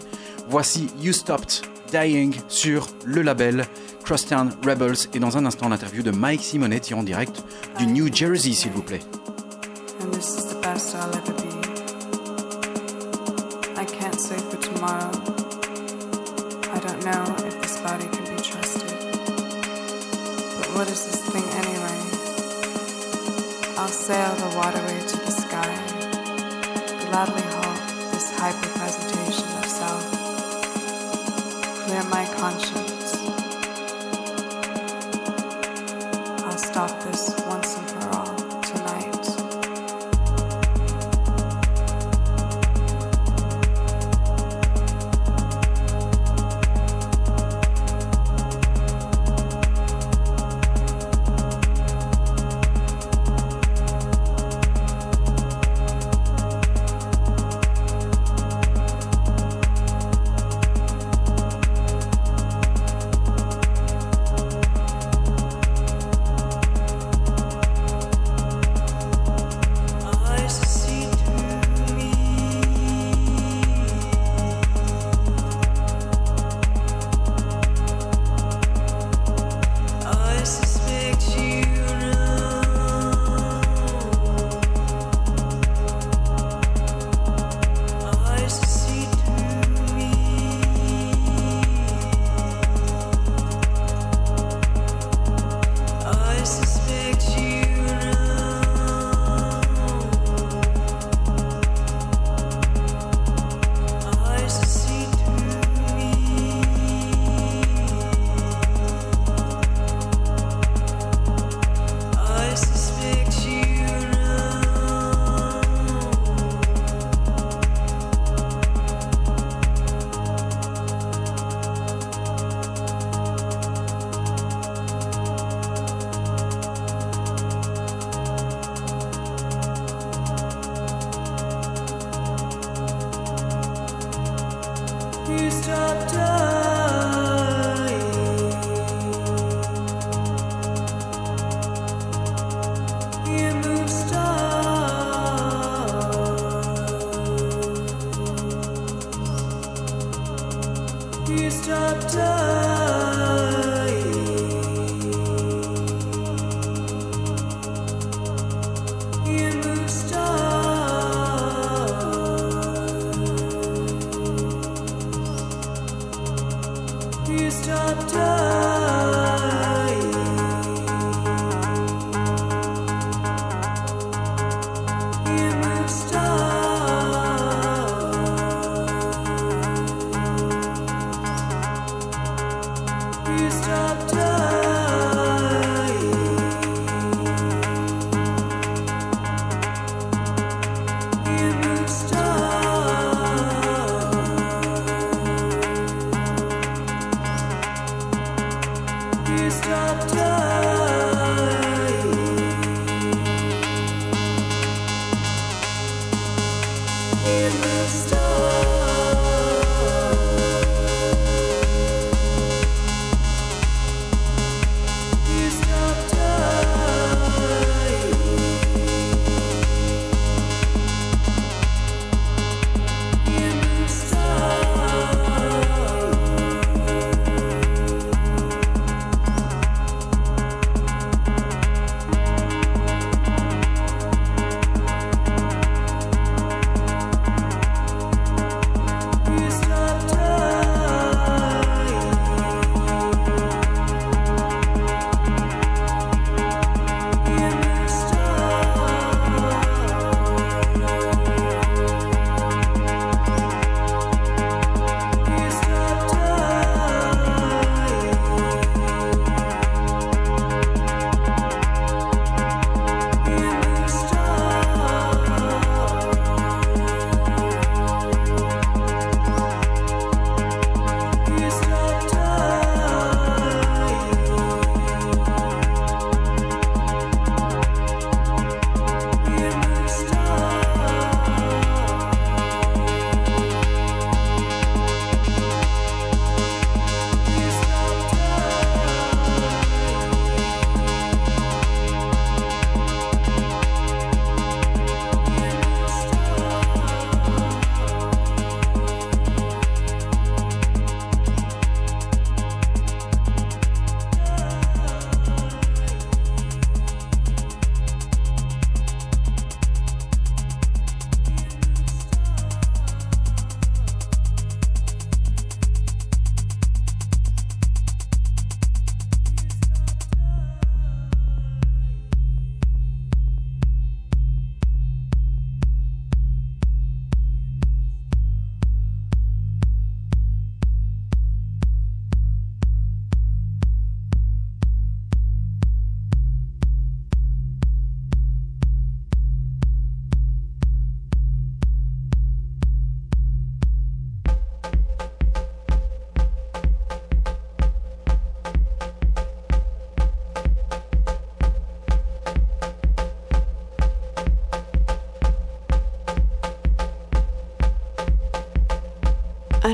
Voici You Stopped Dying sur le label Crosstown Rebels et dans un instant l'interview de Mike Simonetti en direct du New Jersey s'il vous plaît.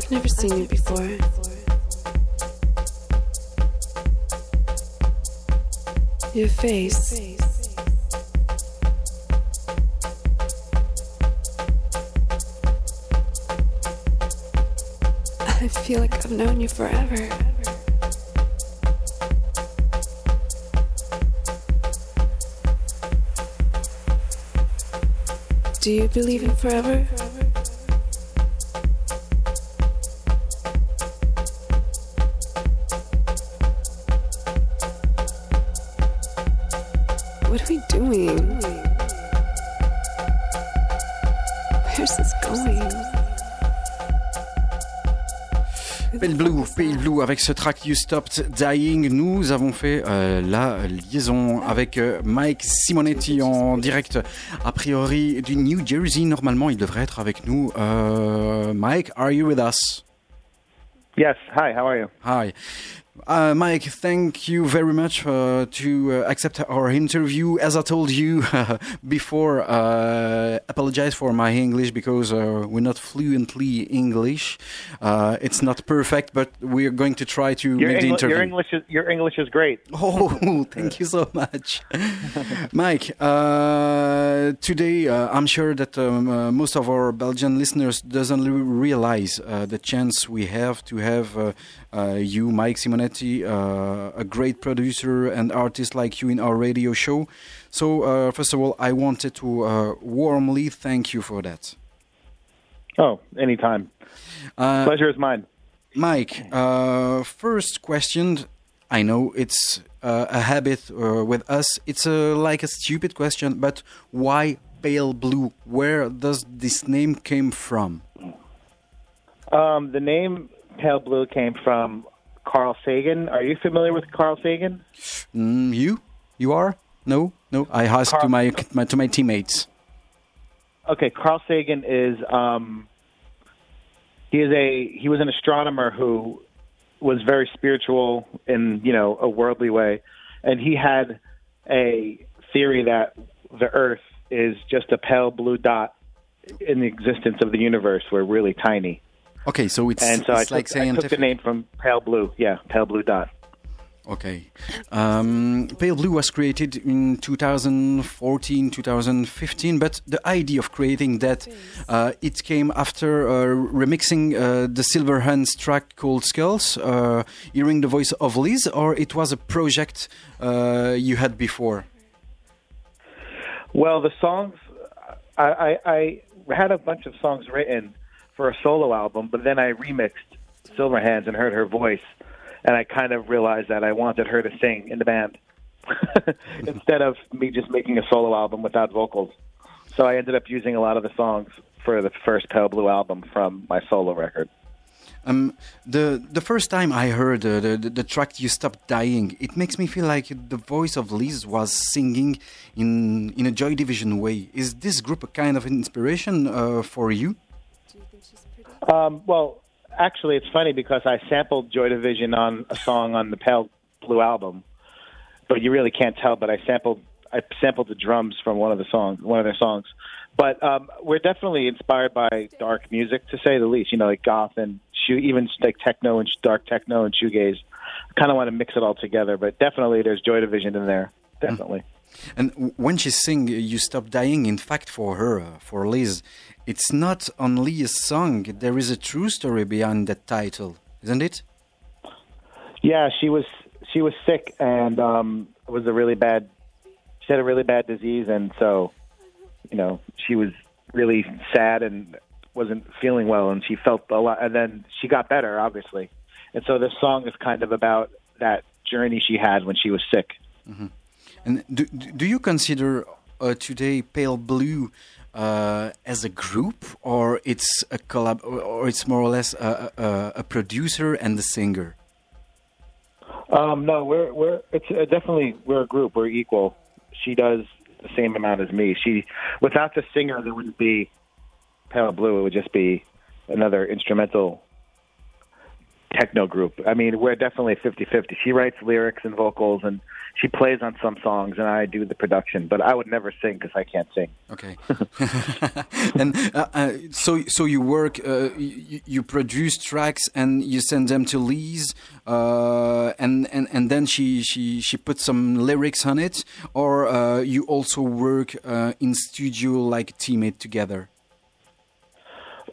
I've never seen you before. Your face. I feel like I've known you forever. Do you believe in forever? Pale Blue, avec ce track You Stopped Dying, nous avons fait euh, la liaison avec euh, Mike Simonetti en direct, a priori du New Jersey. Normalement, il devrait être avec nous. Euh, Mike, are you with us? Yes. Hi. How are you? Hi. Uh, Mike, thank you very much uh, to uh, accept our interview. As I told you before, uh, apologize for my English because uh, we're not fluently English. Uh, it's not perfect, but we're going to try to Your, make the interview. your English is your English is great. Oh, thank you so much. Mike, uh, today uh, I'm sure that um, uh, most of our Belgian listeners doesn't realize uh, the chance we have to have you, Mike Simonetti, uh, a great producer and artist like you in our radio show. So, uh, first of all, I wanted to uh, warmly thank you for that. Oh, anytime. Uh, Pleasure is mine. Mike, uh, first question. I know it's uh, a habit uh, with us. It's uh, like a stupid question, but why pale blue? Where does this name came from? Um, the name Pale Blue came from Carl Sagan. Are you familiar with Carl Sagan? Mm, you? You are? No, no. I asked to my, my to my teammates. Okay, Carl Sagan is um, he is a he was an astronomer who was very spiritual in you know a worldly way, and he had a theory that the Earth is just a pale blue dot in the existence of the universe. We're really tiny, Okay, so it's, and so I it's took, like I took the name from pale blue. Yeah, pale blue dot. Okay. Um, Pale Blue was created in 2014, 2015, but the idea of creating that, uh, it came after uh, remixing uh, the Silverhands track called Skulls, uh, hearing the voice of Liz, or it was a project uh, you had before? Well, the songs, I, I, I had a bunch of songs written for a solo album, but then I remixed Silver Hands and heard her voice, and I kind of realized that I wanted her to sing in the band instead of me just making a solo album without vocals. So I ended up using a lot of the songs for the first Pale Blue album from my solo record. Um, the the first time I heard uh, the, the the track "You Stopped Dying," it makes me feel like the voice of Liz was singing in in a Joy Division way. Is this group a kind of inspiration uh, for you? Um, well, actually, it's funny because I sampled Joy Division on a song on the Pale Blue album, but you really can't tell. But I sampled I sampled the drums from one of the songs, one of their songs. But um, we're definitely inspired by dark music, to say the least. You know, like goth and shoe, even like techno and dark techno and shoegaze. I kind of want to mix it all together, but definitely there's Joy Division in there. Definitely. And when she sing "You Stop Dying," in fact, for her, for Liz, it's not only a song. There is a true story behind that title, isn't it? Yeah, she was she was sick and um, it was a really bad. She had a really bad disease, and so you know she was really sad and wasn't feeling well, and she felt a lot. And then she got better, obviously. And so this song is kind of about that journey she had when she was sick. And do, do you consider uh, today Pale Blue uh, as a group, or it's a collab, or- it's more or less a, a, a producer and a singer? Um, no, we're we're it's uh, definitely we're a group. We're equal. She does the same amount as me. She without the singer, there wouldn't be Pale Blue. It would just be another instrumental techno group. I mean, we're definitely 50-50. She writes lyrics and vocals, and she plays on some songs, and I do the production. But I would never sing because I can't sing. Okay. and uh, uh, so, so you work, uh, you, you produce tracks, and you send them to Lise, uh, and and and then she she she puts some lyrics on it, or uh, you also work uh, in studio like teammate together.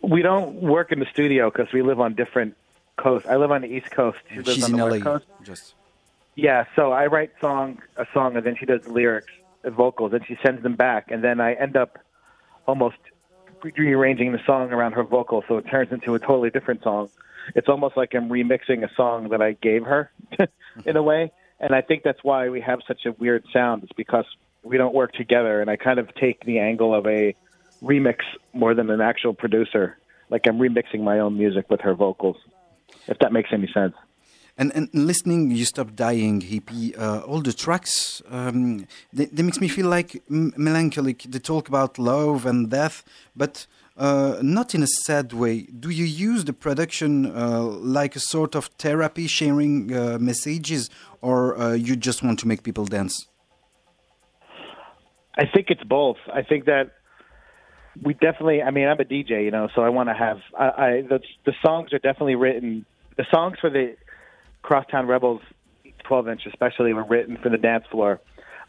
We don't work in the studio because we live on different coasts. I live on the East Coast. She lives She's on the. West Coast. Just Yeah, so I write song a song, and then she does the lyrics, and vocals, and she sends them back, and then I end up almost rearranging the song around her vocals, so it turns into a totally different song. It's almost like I'm remixing a song that I gave her, in a way, and I think that's why we have such a weird sound. It's because we don't work together, and I kind of take the angle of a remix more than an actual producer. Like I'm remixing my own music with her vocals, if that makes any sense. And, and listening, you stop dying, hippie. Uh, all the tracks, um, they, they makes me feel like melancholic. They talk about love and death, but uh, not in a sad way. Do you use the production uh, like a sort of therapy, sharing uh, messages, or uh, you just want to make people dance? I think it's both. I think that we definitely. I mean, I'm a DJ, you know, so I want to have. I, I the, the songs are definitely written. The songs for the Crosstown Rebels 12 inch, especially, were written for the dance floor.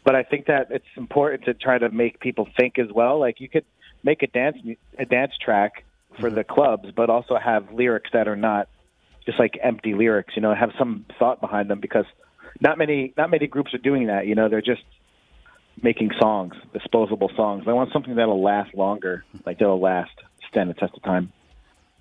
But I think that it's important to try to make people think as well. Like you could make a dance a dance track for the clubs, but also have lyrics that are not just like empty lyrics. You know, have some thought behind them because not many not many groups are doing that. You know, they're just making songs, disposable songs. I want something that'll last longer, like that'll last, stand the test of time.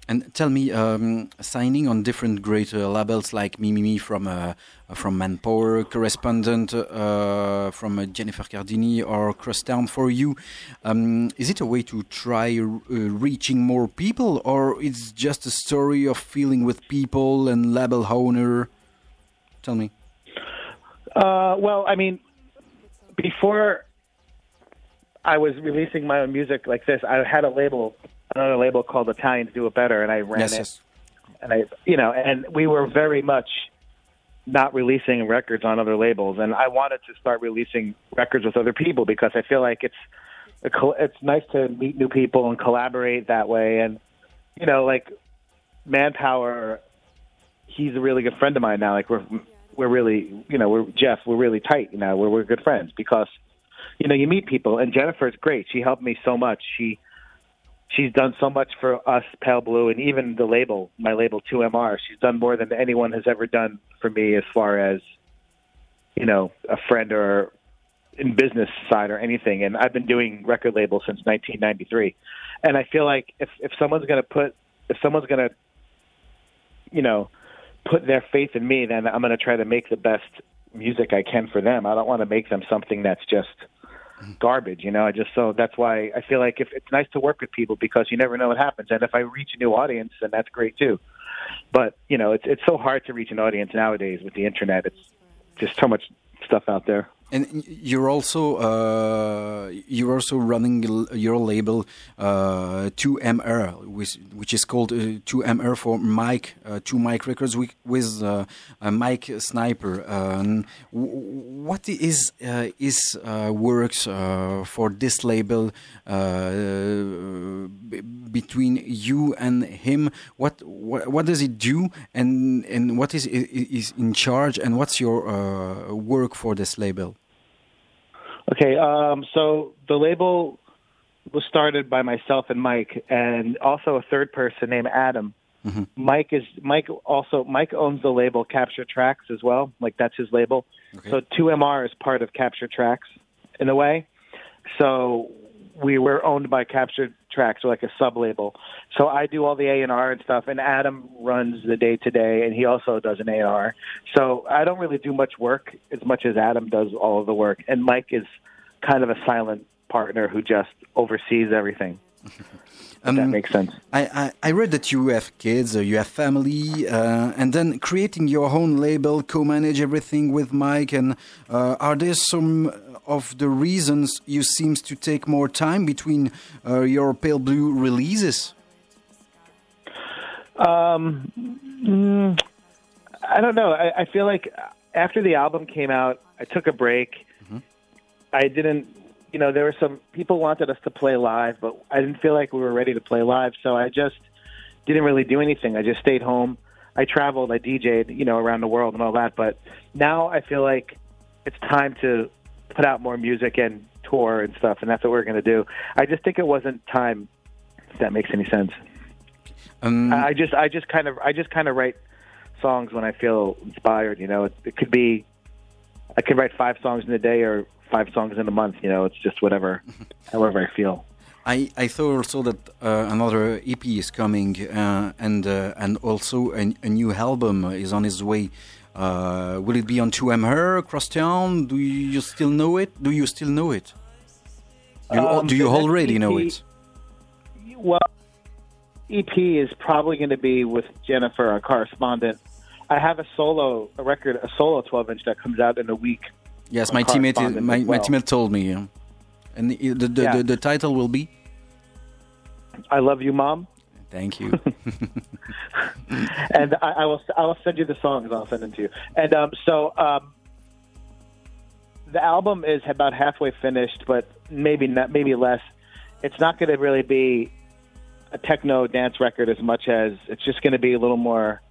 And tell me, um, signing on different great uh, labels like Mimimi from uh, from Manpower, correspondent uh, from uh, Jennifer Cardini or Crosstown for you, um, is it a way to try uh, reaching more people, or it's just a story of feeling with people and label owner? Tell me. Uh, well, I mean, before I was releasing my own music like this, I had a label, another label called Italians Do It Better, and I ran Yes, it. yes. And I, you know, and we were very much not releasing records on other labels, and I wanted to start releasing records with other people because I feel like it's a it's nice to meet new people and collaborate that way, and you know, like Manpower, he's a really good friend of mine now. Like we're we're really, you know, we're Jeff, we're really tight now. We're we're good friends because, you know, you meet people, and Jennifer's great. She helped me so much. She she's done so much for us, Pale Blue, and even the label, my label, 2MR. She's done more than anyone has ever done for me as far as, you know, a friend or in business side or anything. And I've been doing record labels since 1993, and I feel like if if someone's gonna put if someone's gonna, you know, put their faith in me, then I'm gonna try to make the best music I can for them. I don't want to make them something that's just garbage, you know. I just so that's why I feel like if it's nice to work with people because you never know what happens. And if I reach a new audience, then that's great too. But you know, it's it's so hard to reach an audience nowadays with the internet. It's just so much stuff out there. And you're also uh, you're also running your label uh, 2MR, which, which is called uh, 2MR for Mike, uh, Two Mike Records with, with uh, Mike Sniper. Um, what is uh, is uh, works for this label between you and him? What, what what does it do, and and what is is in charge, and what's your work for this label? Okay, um, so the label was started by myself and Mike, and also a third person named Adam. Mike is Mike. Also, Mike owns the label Capture Tracks as well. Like that's his label. So 2MR is part of Capture Tracks in a way. So we were owned by Captured Tracks, or like a sub label. So I do all the A and R and stuff, and Adam runs the day to day, and he also does an A and R. So I don't really do much work as much as Adam does all of the work, and Mike is kind of a silent partner who just oversees everything. If that makes sense. I, I, I read that you have kids, uh, you have family, uh, and then creating your own label, co-manage everything with Mike. And uh, are there some of the reasons you seems to take more time between uh, your Pale Blue releases? Um, mm, I don't know. I, I feel like after the album came out, I took a break. I didn't, you know, there were some people wanted us to play live, but I didn't feel like we were ready to play live, so I just didn't really do anything. I just stayed home. I traveled, I DJ'd, you know, around the world and all that, but now I feel like it's time to put out more music and tour and stuff, and that's what we're going to do. I just think it wasn't time. If that makes any sense. Um, I I just, I just kind of, I just kind of write songs when I feel inspired. You know, it, it could be, I could write five songs in a day or five songs in a month. You know, it's just whatever, however I feel. I, I thought also that uh, another EP is coming, uh, and uh, and also a, a new album is on its way. Uh, will it be on 2M Her, Crosstown? Do you still know it? Do you still know it? You, Um, do you already know it? Well, EP is probably going to be with Jennifer, our correspondent. I have a solo, a record, a solo 12 inch that comes out in a week. Yes, my teammate, correspondent my, as my teammate told me. yeah. And the the, the, Yeah. the the title will be. I love you, mom. Thank you. and I, I will I will send you the songs. I'll send them to you. And um, so um, the album is about halfway finished, but maybe not, maybe less. It's not going to really be a techno dance record as much as it's just going to be a little more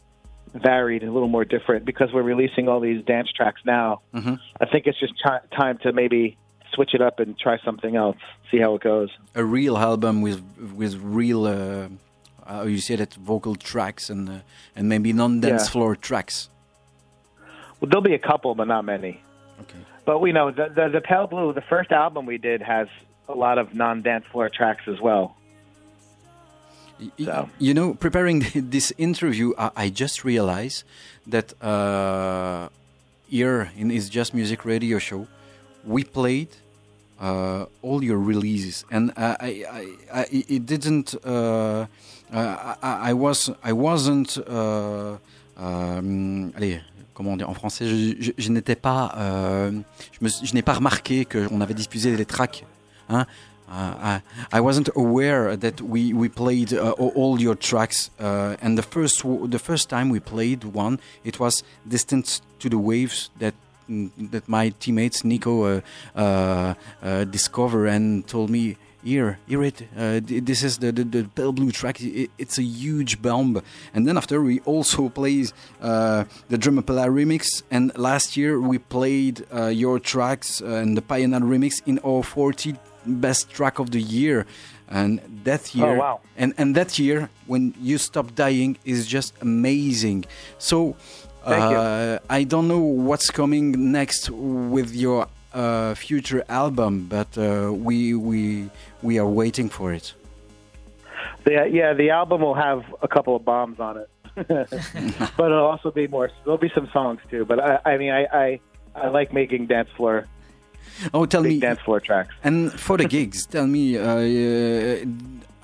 varied, and a little more different because we're releasing all these dance tracks now. Mhm. I think it's just ti time to maybe switch it up and try something else, see how it goes. a real album with with real, uh, how you said it, vocal tracks and uh, and maybe non-dance Yeah. floor tracks. Well, there'll be a couple, but not many. Okay. But we know the, the the Pale Blue, the first album we did, has a lot of non-dance floor tracks as well. Y- You know, preparing this interview, I, just realized that uh, here in It's Just Music radio show, we played uh, all your releases, and I, I, I, it didn't. Uh, I, I was, I wasn't. Uh, um, allez. Comment dire en français Je, je- je n'étais pas, euh, je, je n'ai pas remarqué qu'on avait diffusé les tracks. Hein? Uh, I, I wasn't aware that we we played uh, all your tracks, uh, and the first the first time we played one, it was "Distance to the Waves" that mm, that my teammates Nico discovered and told me. Here, hear it. Uh, th- this is the, the the pale blue track. I- it's a huge bomb. And then after we also played uh, the Drumapella remix. And last year we played uh, your tracks and the Pioneer remix in our 40 best track of the year. And that year, Oh, wow. and and that year when you stop dying is just amazing. So. Uh, I don't know what's coming next with your uh, future album, but uh, we we we are waiting for it. The, yeah, the album will have a couple of bombs on it, but it'll also be more. There'll be some songs too. But I, I mean, I, I I like making dance floor, Oh, tell big me, dance floor tracks. and for the gigs, tell me, uh, uh,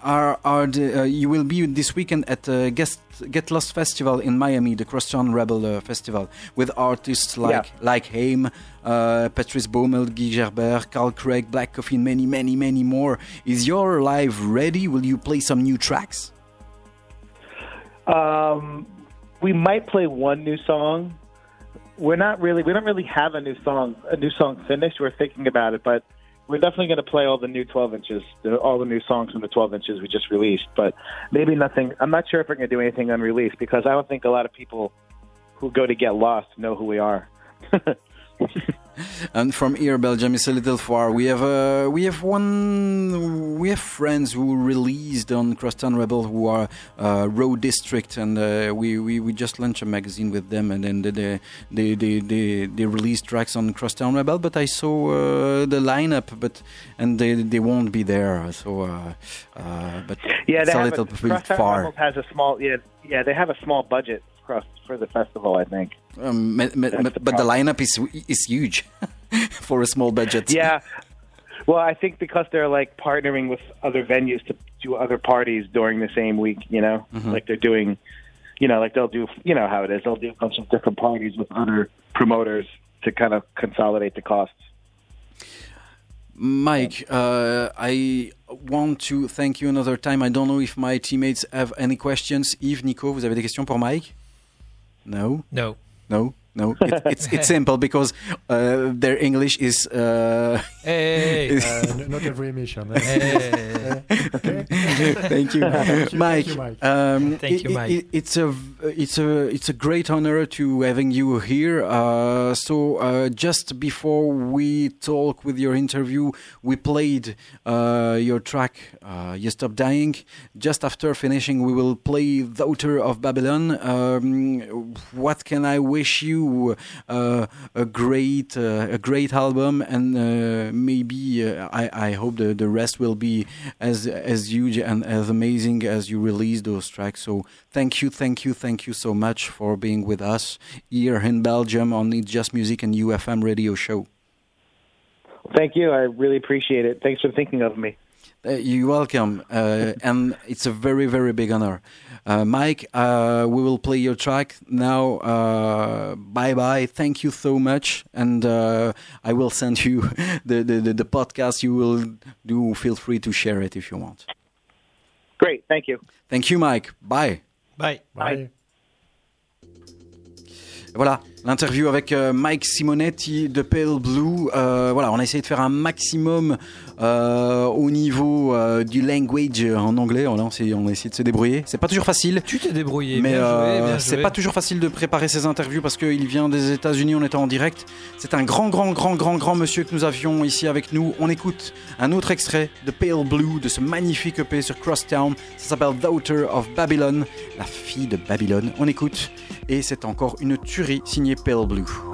are are the, uh, you will be this weekend at uh, Get Get Lost Festival in Miami, the Crosstown Rebel uh, Festival, with artists like like Haim, uh, Patrice Baumel, Guy Gerbert, Carl Craig, Black Coffee, and many many many more. Is your live ready? Will you play some new tracks? Um, we might play one new song. We're not really. We don't really have a new song. A new song finished. We're thinking about it, but we're definitely going to play all the new 12 inches, all the new songs from the 12 inches we just released. But maybe nothing. I'm not sure if we're going to do anything unreleased because I don't think a lot of people who go to get lost know who we are. And from here, Belgium is a little far. We have uh, we have one we have friends who released on Crosstown Rebel who are uh, Road District, and uh, we, we we just launched a magazine with them, and then they they they they, they, released tracks on Crosstown Rebel. But I saw uh, the lineup, but and they they won't be there. So, uh, uh, but Yeah, it's a little a, bit Crosstown far. Rebels has a small. Yeah, yeah, they have a small budget across for the festival. I think. Um, me- That's the but the lineup is is huge for a small budget. Yeah. Well, I think because they're like partnering with other venues to do other parties during the same week, you know, Mhm. like they're doing, you know, like they'll do, you know how it is. They'll do a bunch of different parties with other promoters to kind of consolidate the costs. Mike, uh, I want to thank you another time. I don't know if my teammates have any questions. Yves, Nico, vous avez des questions pour Mike No, No. no, no. It, it's it's simple because uh, their English is. Uh, Hey, is- Uh, not every emission. hey. okay. Thank you, Thank you, Mike. thank you, Mike. Um, Thank it- you, Mike. it- it's a it's a it's a great honor to having you here. Uh, so uh, just before we talk with your interview, we played uh, your track uh, "You Stop Dying." Just after finishing, we will play "Daughter of Babylon." Um, what can I wish you? Uh, a great uh, a great album, and uh, maybe uh, I I hope the the rest will be as as huge and as amazing as you release those tracks. So thank you, thank you, thank you so much for being with us here in Belgium on It's Just Music and UFM radio show. Thank you. I really appreciate it. Thanks for thinking of me. Uh, you're welcome, uh, and it's a very very big honor. Uh, Mike, uh, we will play your track now. Uh, bye bye. Thank you so much, and uh, I will send you the, the, the, the podcast. You will do. Feel free to share it if you want. Great. Thank you. Thank you, Mike. Bye. Bye. Bye. Voilà, l'interview avec euh, Mike Simonetti de Pale Blue. Euh, voilà, on a essayé de faire un maximum euh, au niveau euh, du language en anglais. On, on a essayé de se débrouiller. C'est pas toujours facile. Tu t'es débrouillé. Mais euh, c'est pas toujours facile de préparer ces interviews parce qu'il vient des États-Unis, on était en direct. C'est un grand, grand, grand, grand, grand monsieur que nous avions ici avec nous. On écoute un autre extrait de Pale Blue, de ce magnifique EP sur Crosstown. Ça s'appelle Daughter of Babylon, la fille de Babylone. On écoute et c'est encore une tuerie signée Pale Blue.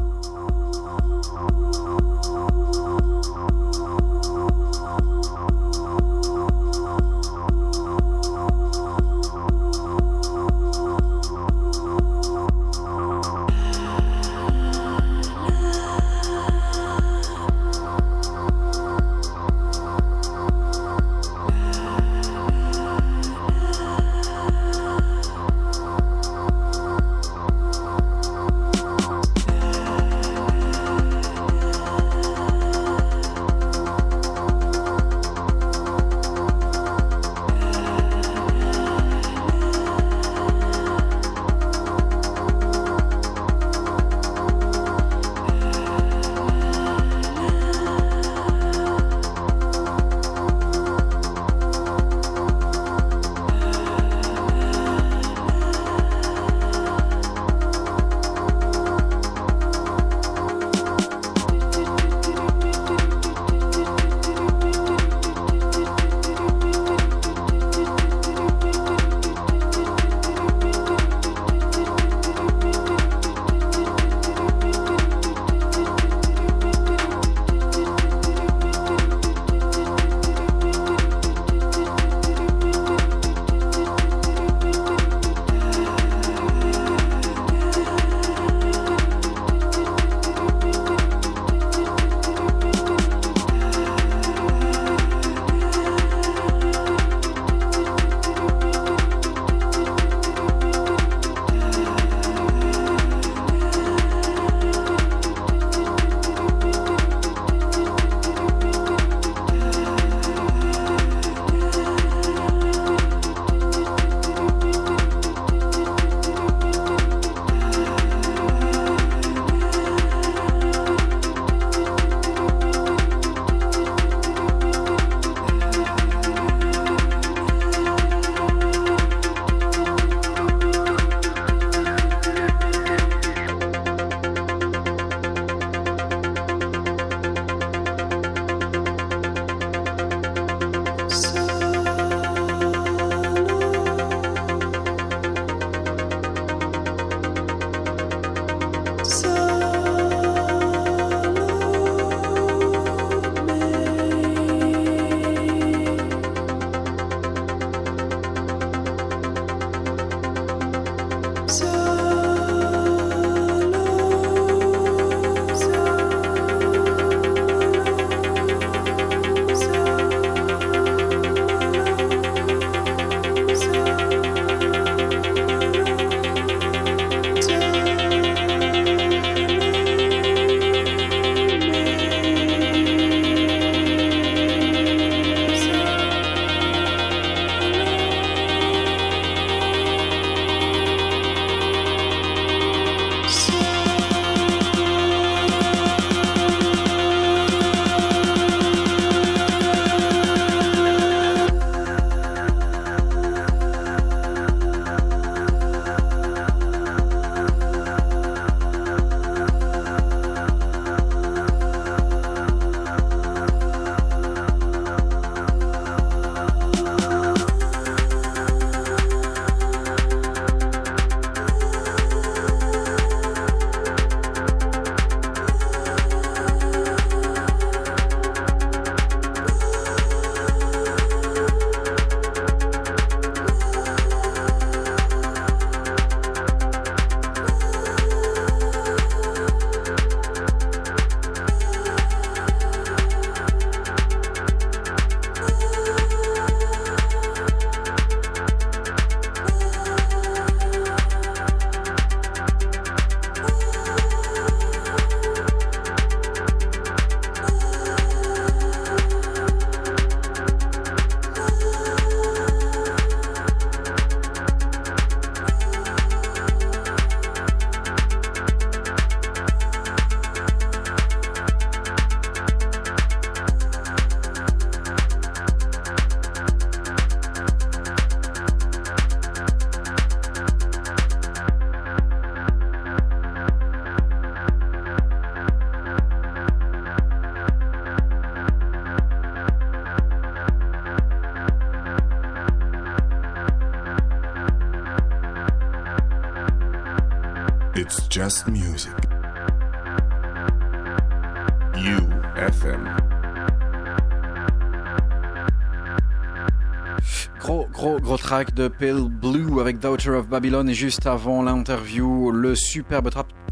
Gros, gros, gros track de Pale Blue avec Daughter of Babylon. Et juste avant l'interview, le superbe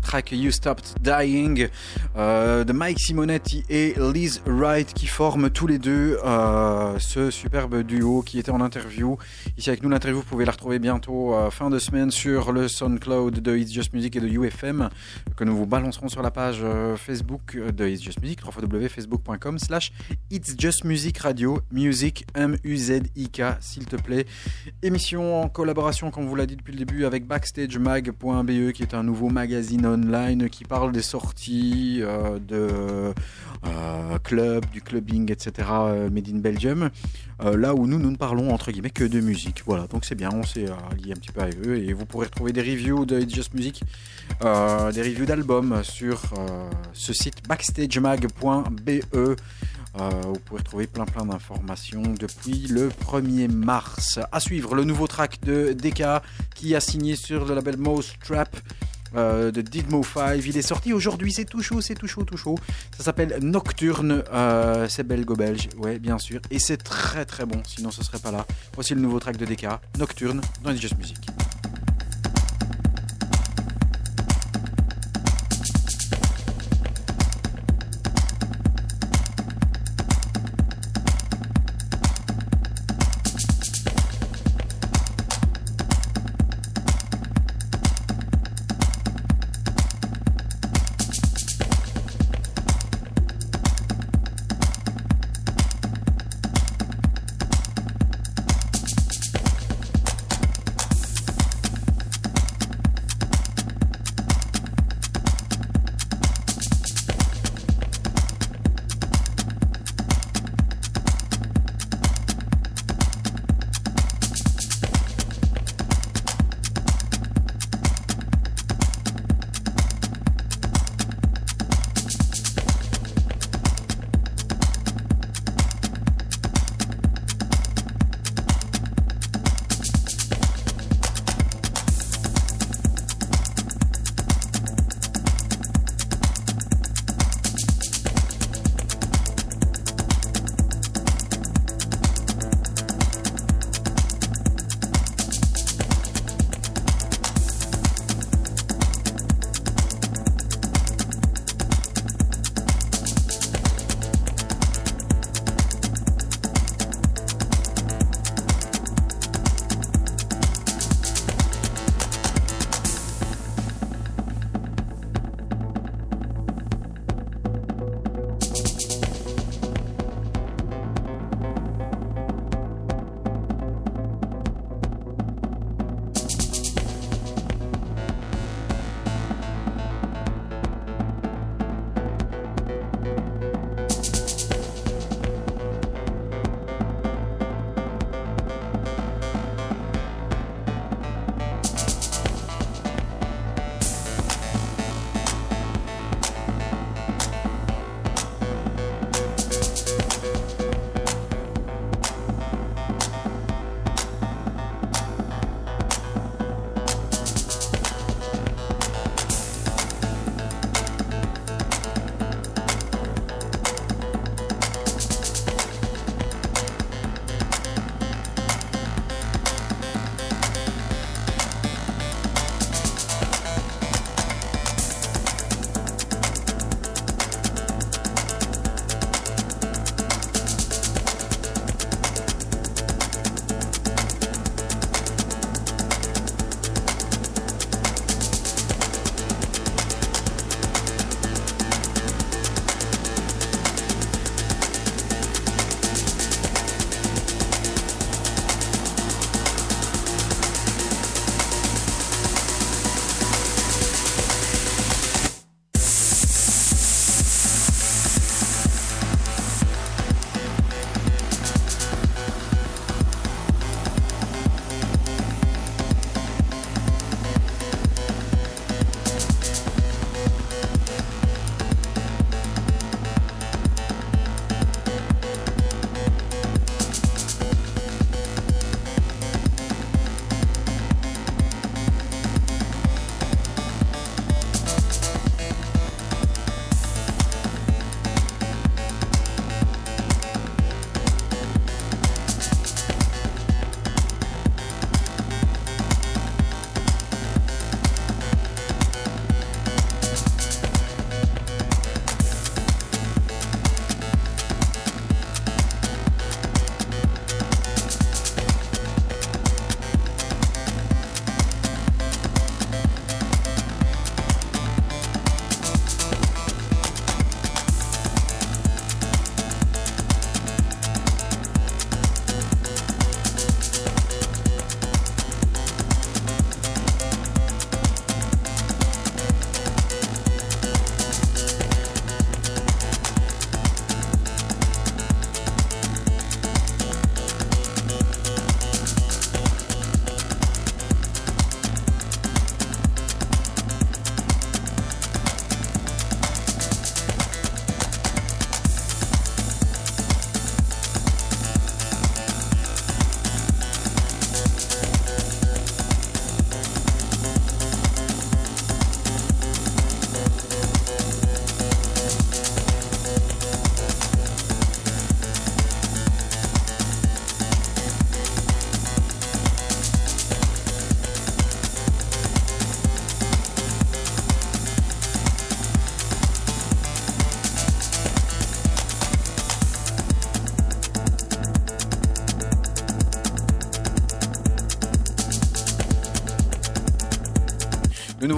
track You Stopped Dying euh, de Mike Simonetti et Liz Wright qui forment tous les deux euh, ce superbe duo qui était en interview avec nous. L'interview, vous pouvez la retrouver bientôt euh, fin de semaine sur le SoundCloud de It's Just Music et de UFM que nous vous balancerons sur la page euh, Facebook de It's Just Music, www.facebook.com slash It's Just Music Radio, Music M-U-Z-I-K, s'il te plaît. Émission en collaboration, comme vous l'a dit depuis le début, avec BackstageMag.be qui est un nouveau magazine online qui parle des sorties euh, de euh, club, du clubbing, etc. euh, made in Belgium. Euh, là où nous, nous ne parlons entre guillemets que de musique. Voilà, donc c'est bien, on s'est euh, lié un petit peu à eux et vous pourrez retrouver des reviews de It's Just Music, des reviews d'albums sur ce site backstagemag.be. Vous pouvez retrouver plein plein d'informations depuis le 1er mars. À suivre, le nouveau track de DK qui a signé sur le label Mouse Trap euh, de Didmo 5. Il est sorti aujourd'hui, c'est tout chaud, c'est tout chaud, tout chaud. Ça s'appelle Nocturne, euh, c'est belgo-belge, ouais, bien sûr. Et c'est très très bon, sinon ce serait pas là. Voici le nouveau track de DK, Nocturne, dans Just Music.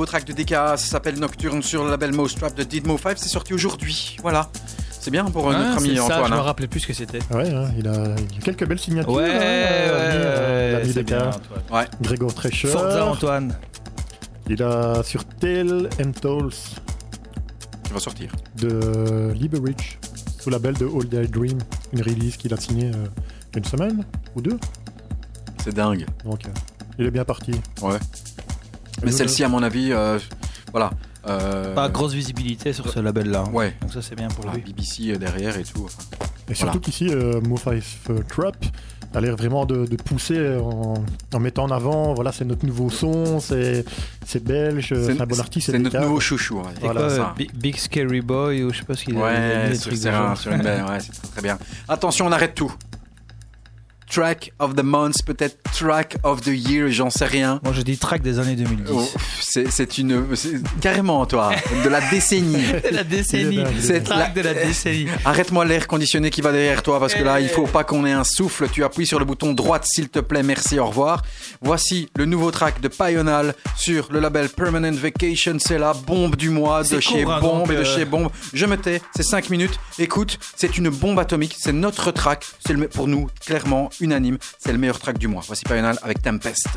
Track de DK, ça s'appelle Nocturne sur le label Most Trap de Didmo 5. C'est sorti aujourd'hui. Voilà. C'est bien pour euh, Ah, notre ami c'est ça, Antoine. je me hein. rappelais plus ce que c'était. Ouais, hein, il, a, il a quelques belles signatures. Ouais, hein, euh, ouais, c'est des bien. Antoine. Ouais. Forza Antoine. Il a sur Tale and Tolls Il va sortir. de Liberidge, sous label de All Day Dream, une release qu'il a signée euh, une semaine ou deux. C'est dingue. Donc euh, il est bien parti. Ouais. Mais celle-ci, à mon avis, euh, voilà. euh, Pas grosse visibilité sur ce label-là. hein. Ouais. Donc ça, c'est bien pour lui. BBC euh, derrière et tout. enfin. Et surtout qu'ici, euh, Mo Five Trap a l'air vraiment de, de pousser en, en mettant en avant, voilà, c'est notre nouveau son, c'est c'est belge, c'est un bon artiste. C'est notre nouveau chouchou. ouais. Voilà, quoi, ça. Big, Big Scary Boy ou je sais pas ce qu'il a- il a Ouais, mis des sur, trucs sur de un- genre. sur une belle, ouais, c'est très, très bien. Attention, on arrête tout. Track of the month, peut-être track of the year, j'en sais rien. Moi, je dis track des années 2010. Oh, c'est une. Carrément, toi. De la décennie. C'est la décennie. C'est track de la décennie. Arrête-moi l'air conditionné qui va derrière toi parce que là, il faut pas qu'on ait un souffle. Tu appuies sur le bouton droite, s'il te plaît. Merci, au revoir. Voici le nouveau track de Payonal sur le label Permanent Vacation. C'est la bombe du mois de chez court, Bombe et de euh, chez Bombe. Je me tais, c'est 5 minutes. Écoute, c'est une bombe atomique. C'est notre track. C'est le pour nous, clairement, unanime. C'est le meilleur track du mois. Voici Payonal avec Tempest.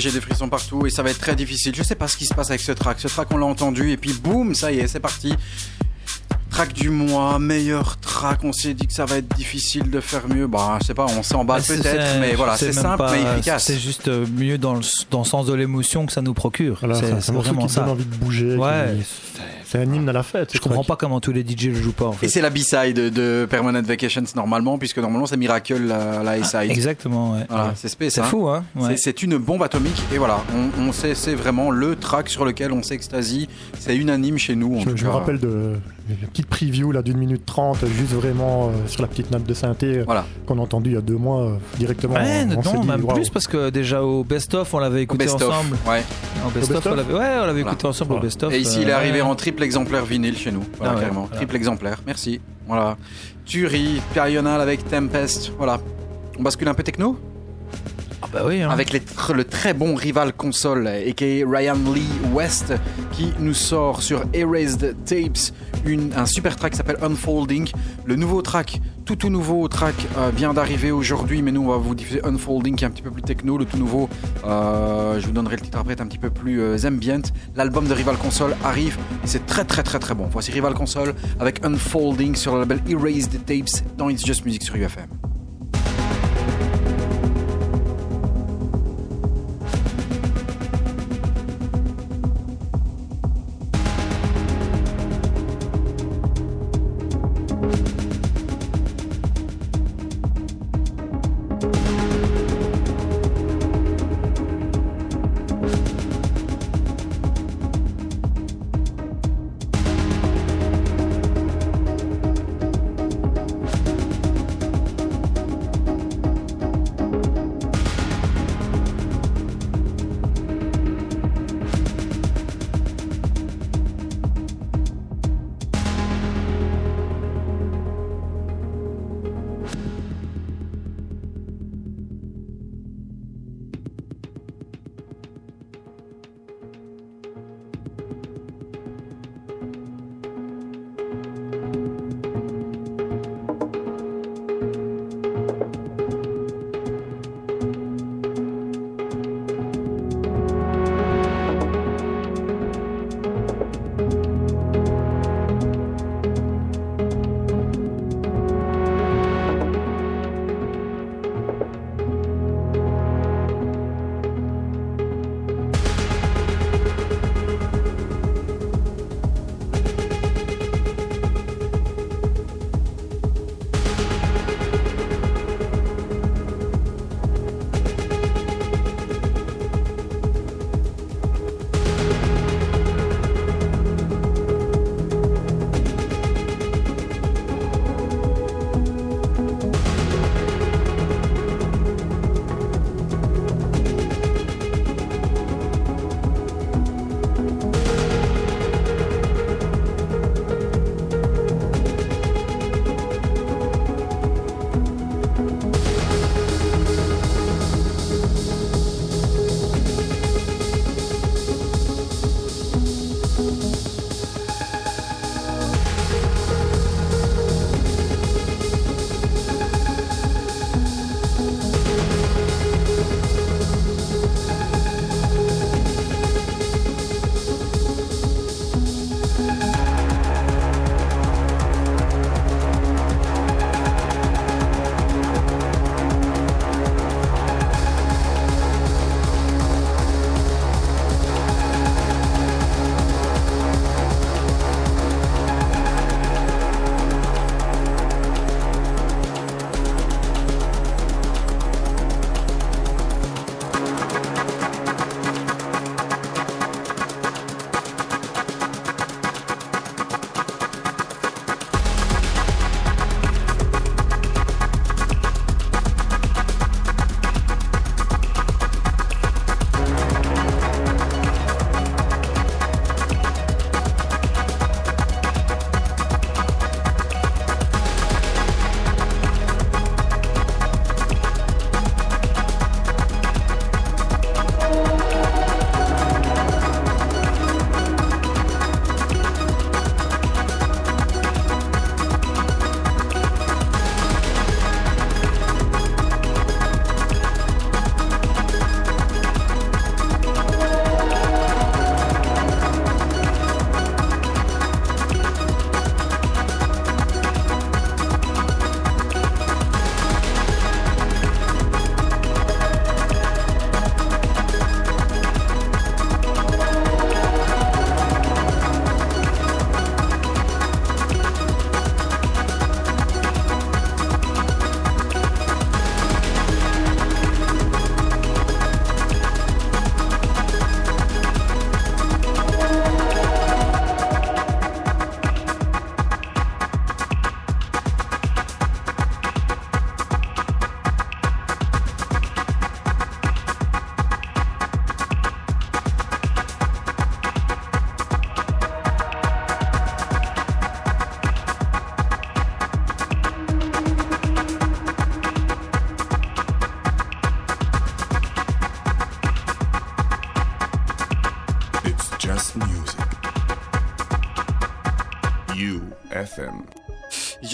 J'ai des frissons partout et ça va être très difficile. Je sais pas ce qui se passe avec ce track. Ce track, on l'a entendu et puis boum, ça y est, c'est parti. Track du mois, meilleur track. On s'est dit que ça va être difficile de faire mieux. Bah, je sais pas, on s'emballe peut-être, c'est- mais voilà, c'est simple pas- mais efficace. C'est juste euh, mieux dans le, dans le sens de l'émotion que ça nous procure. Voilà, c'est vraiment qui ça. envie de bouger. Ouais. qui- C'est un hymne à la fête. Je comprends pas comment tous les DJ le jouent pas en fait. Et c'est la B-side de Permanent Vacations normalement, puisque normalement c'est Miracle la, la A-side. Exactement, ouais. Voilà, Ouais. c'est spé, C'est fou, hein ouais. C'est- une bombe atomique et voilà, on, on sait, c'est vraiment le track sur lequel on s'extasie. C'est unanime chez nous. En Je, tout je me rappelle de la petite preview là d'une minute trente, juste vraiment euh, sur la petite nappe de synthé euh, Voilà. qu'on a entendu il y a deux mois euh, directement. Ouais, on, on s'est non, dit, même waouh. plus parce que déjà au best-of, on l'avait écouté ensemble. ouais. En best-of, on l'avait ouais, on l'avait Voilà. écouté ensemble au best-of. Et ici, il est arrivé ouais. en triple exemplaire vinyle chez nous. Voilà, Ah ouais, carrément. voilà. Triple exemplaire. Merci. Voilà. Turi, Pérional avec Tempest. Voilà. On bascule un peu techno? Bah hein. avec le très bon rival console, a.k.a. Ryan Lee West, qui nous sort sur Erased Tapes une, un super track qui s'appelle Unfolding. Le nouveau track, tout tout nouveau track euh, vient d'arriver aujourd'hui, mais nous on va vous diffuser Unfolding qui est un petit peu plus techno. Le tout nouveau, euh, je vous donnerai le titre après, est un petit peu plus euh, ambient. L'album de Rival Console arrive et c'est très très très très bon. Voici Rival Console avec Unfolding sur le label Erased Tapes dans It's Just Music sur UFM.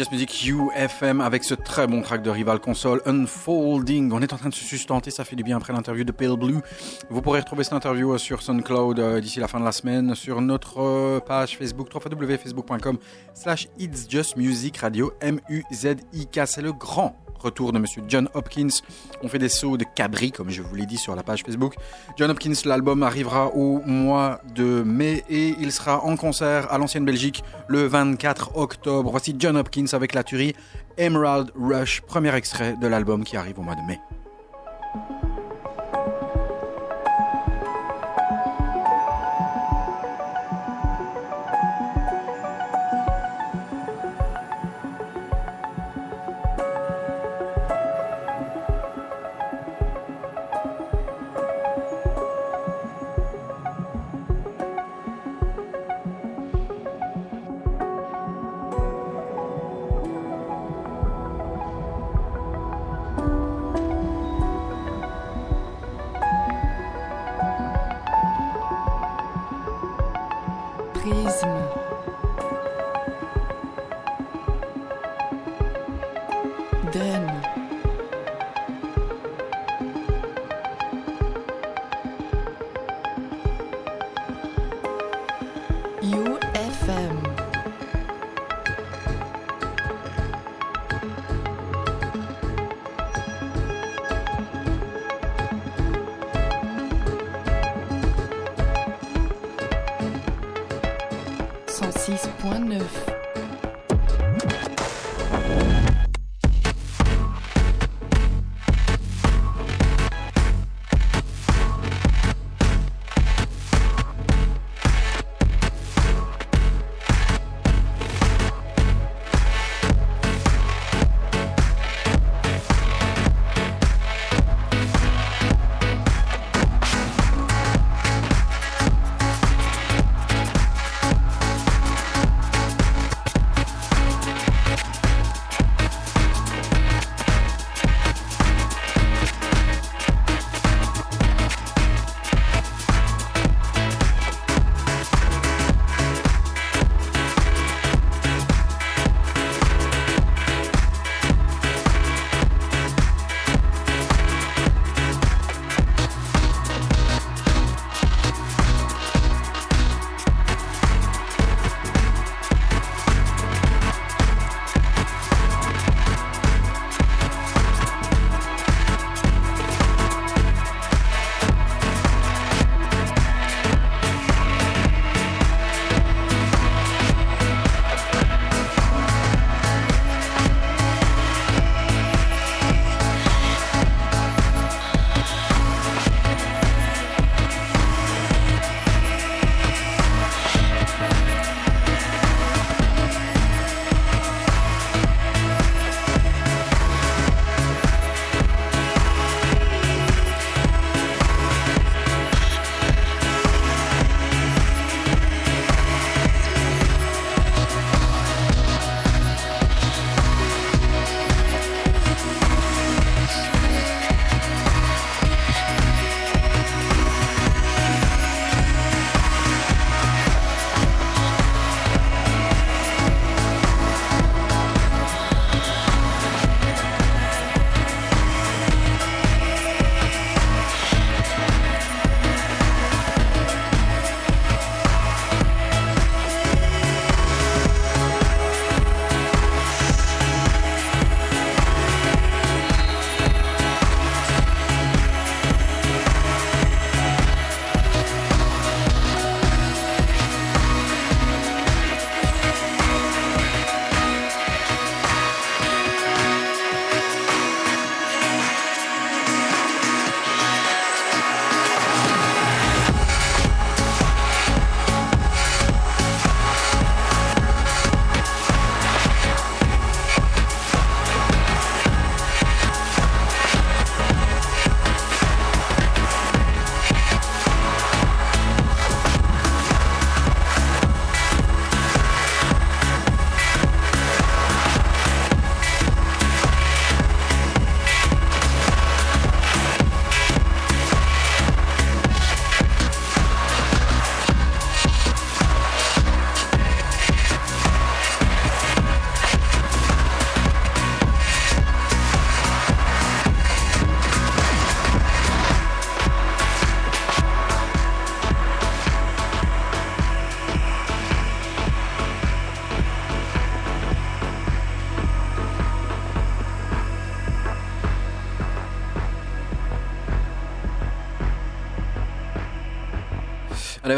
Just Music UFM avec ce très bon track de Rival Console Unfolding. On est en train de se sustenter, ça fait du bien après l'interview de Pale Blue. Vous pourrez retrouver cette interview euh, sur SoundCloud euh, d'ici la fin de la semaine, sur notre euh, page Facebook, www.facebook.com slash It's Just Music Radio, M-U-Z-I-K. C'est le grand retour de Monsieur John Hopkins. On fait des sauts de cabri, comme je vous l'ai dit sur la page Facebook. John Hopkins, l'album arrivera au mois de mai et il sera en concert à l'ancienne Belgique le 24 octobre. Voici John Hopkins avec la tuerie Emerald Rush, premier extrait de l'album qui arrive au mois de mai.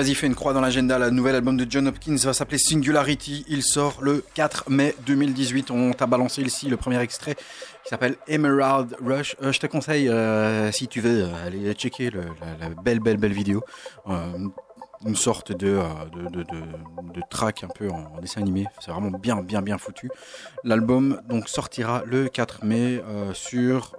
Vas-y, fais une croix dans l'agenda. Le nouvel album de John Hopkins va s'appeler Singularity. Il sort le 4 mai 2018. On t'a balancé ici le premier extrait qui s'appelle Emerald Rush. Euh, je te conseille, euh, si tu veux, euh, aller checker la, belle, belle, belle vidéo. Une sorte de, de, de, de, de track un peu en, dessin animé. C'est vraiment bien, bien, bien foutu. L'album donc sortira le 4 mai sur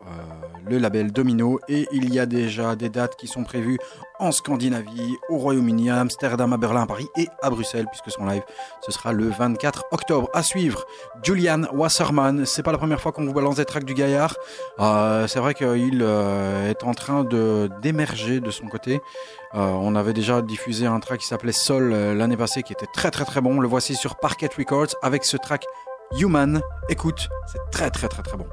le label Domino et il y a déjà des dates qui sont prévues en Scandinavie, au Royaume-Uni, à Amsterdam, à Berlin, à Paris et à Bruxelles puisque son live ce sera le 24 octobre. À suivre, Julian Wasserman. C'est pas la première fois qu'on vous balance des tracks du gaillard. Euh, c'est vrai qu'il euh, est en train de d'émerger de son côté. Euh, on avait déjà diffusé un track qui s'appelait Sol l'année passée qui était très très très bon. Le voici sur Parquet Records avec ce track Human. Écoute, c'est très très très très bon.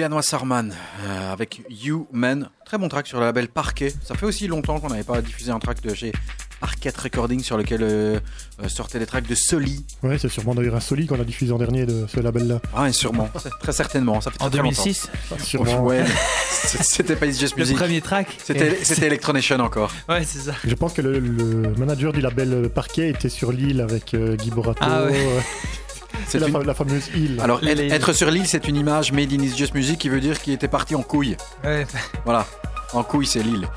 Julian Wasserman euh, avec You Men. Très bon track sur le label Parquet. Ça fait aussi longtemps qu'on n'avait pas diffusé un track de chez Parquet Recording sur lequel euh, euh, sortaient des tracks de Soli. Ouais, c'est sûrement d'ailleurs un Soli qu'on a diffusé en dernier de ce label-là. Ah, et sûrement. Très certainement. Ça fait En très, très 2006 longtemps. Sûrement. Ouais, c'était pas Just Le Music. premier track C'était Electronation encore. Ouais, c'est ça. Je pense que le, le manager du label Parquet était sur l'île avec euh, Guy Borato. Ah ouais. C'est la, une- la fameuse île. Alors, Les- être, les- être sur l'île, c'est une image made in It's Just Music qui veut dire qu'il était parti en couille. Ouais. Voilà. En couille, c'est l'île.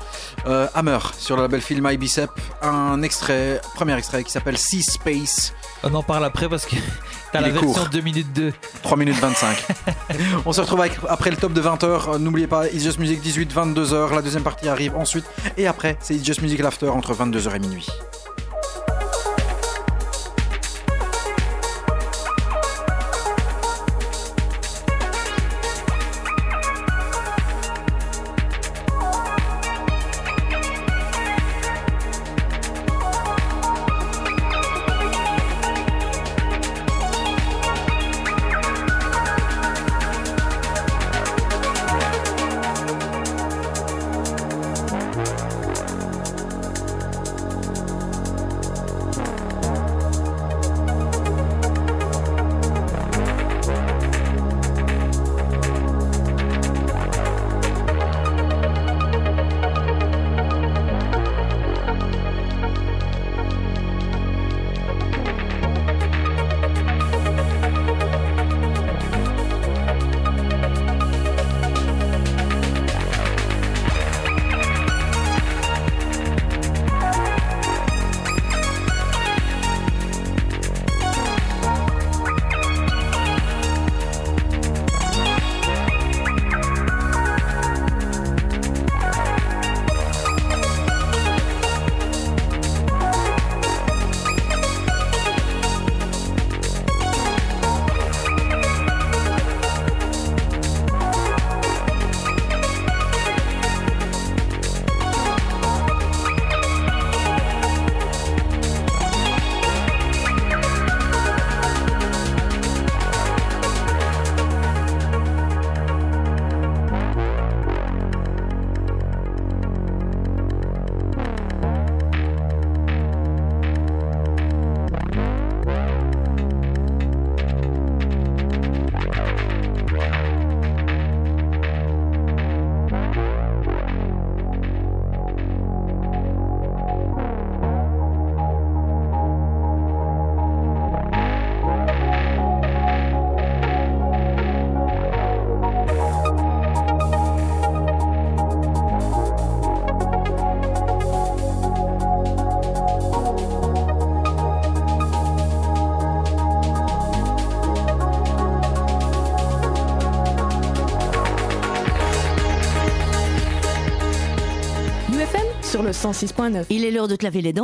Euh, Hammer, sur le label Film My Bicep, un extrait, premier extrait qui s'appelle Sea Space, On en parle après parce que t'as la version court. 2 minutes 2. 3 minutes 25. On se retrouve avec- après le top de 20h. N'oubliez pas, It's Just Music 18-22h. La deuxième partie arrive ensuite. Et après, c'est It's Just Music l'after entre 22h et minuit. 106.9. Il est l'heure de te laver les dents.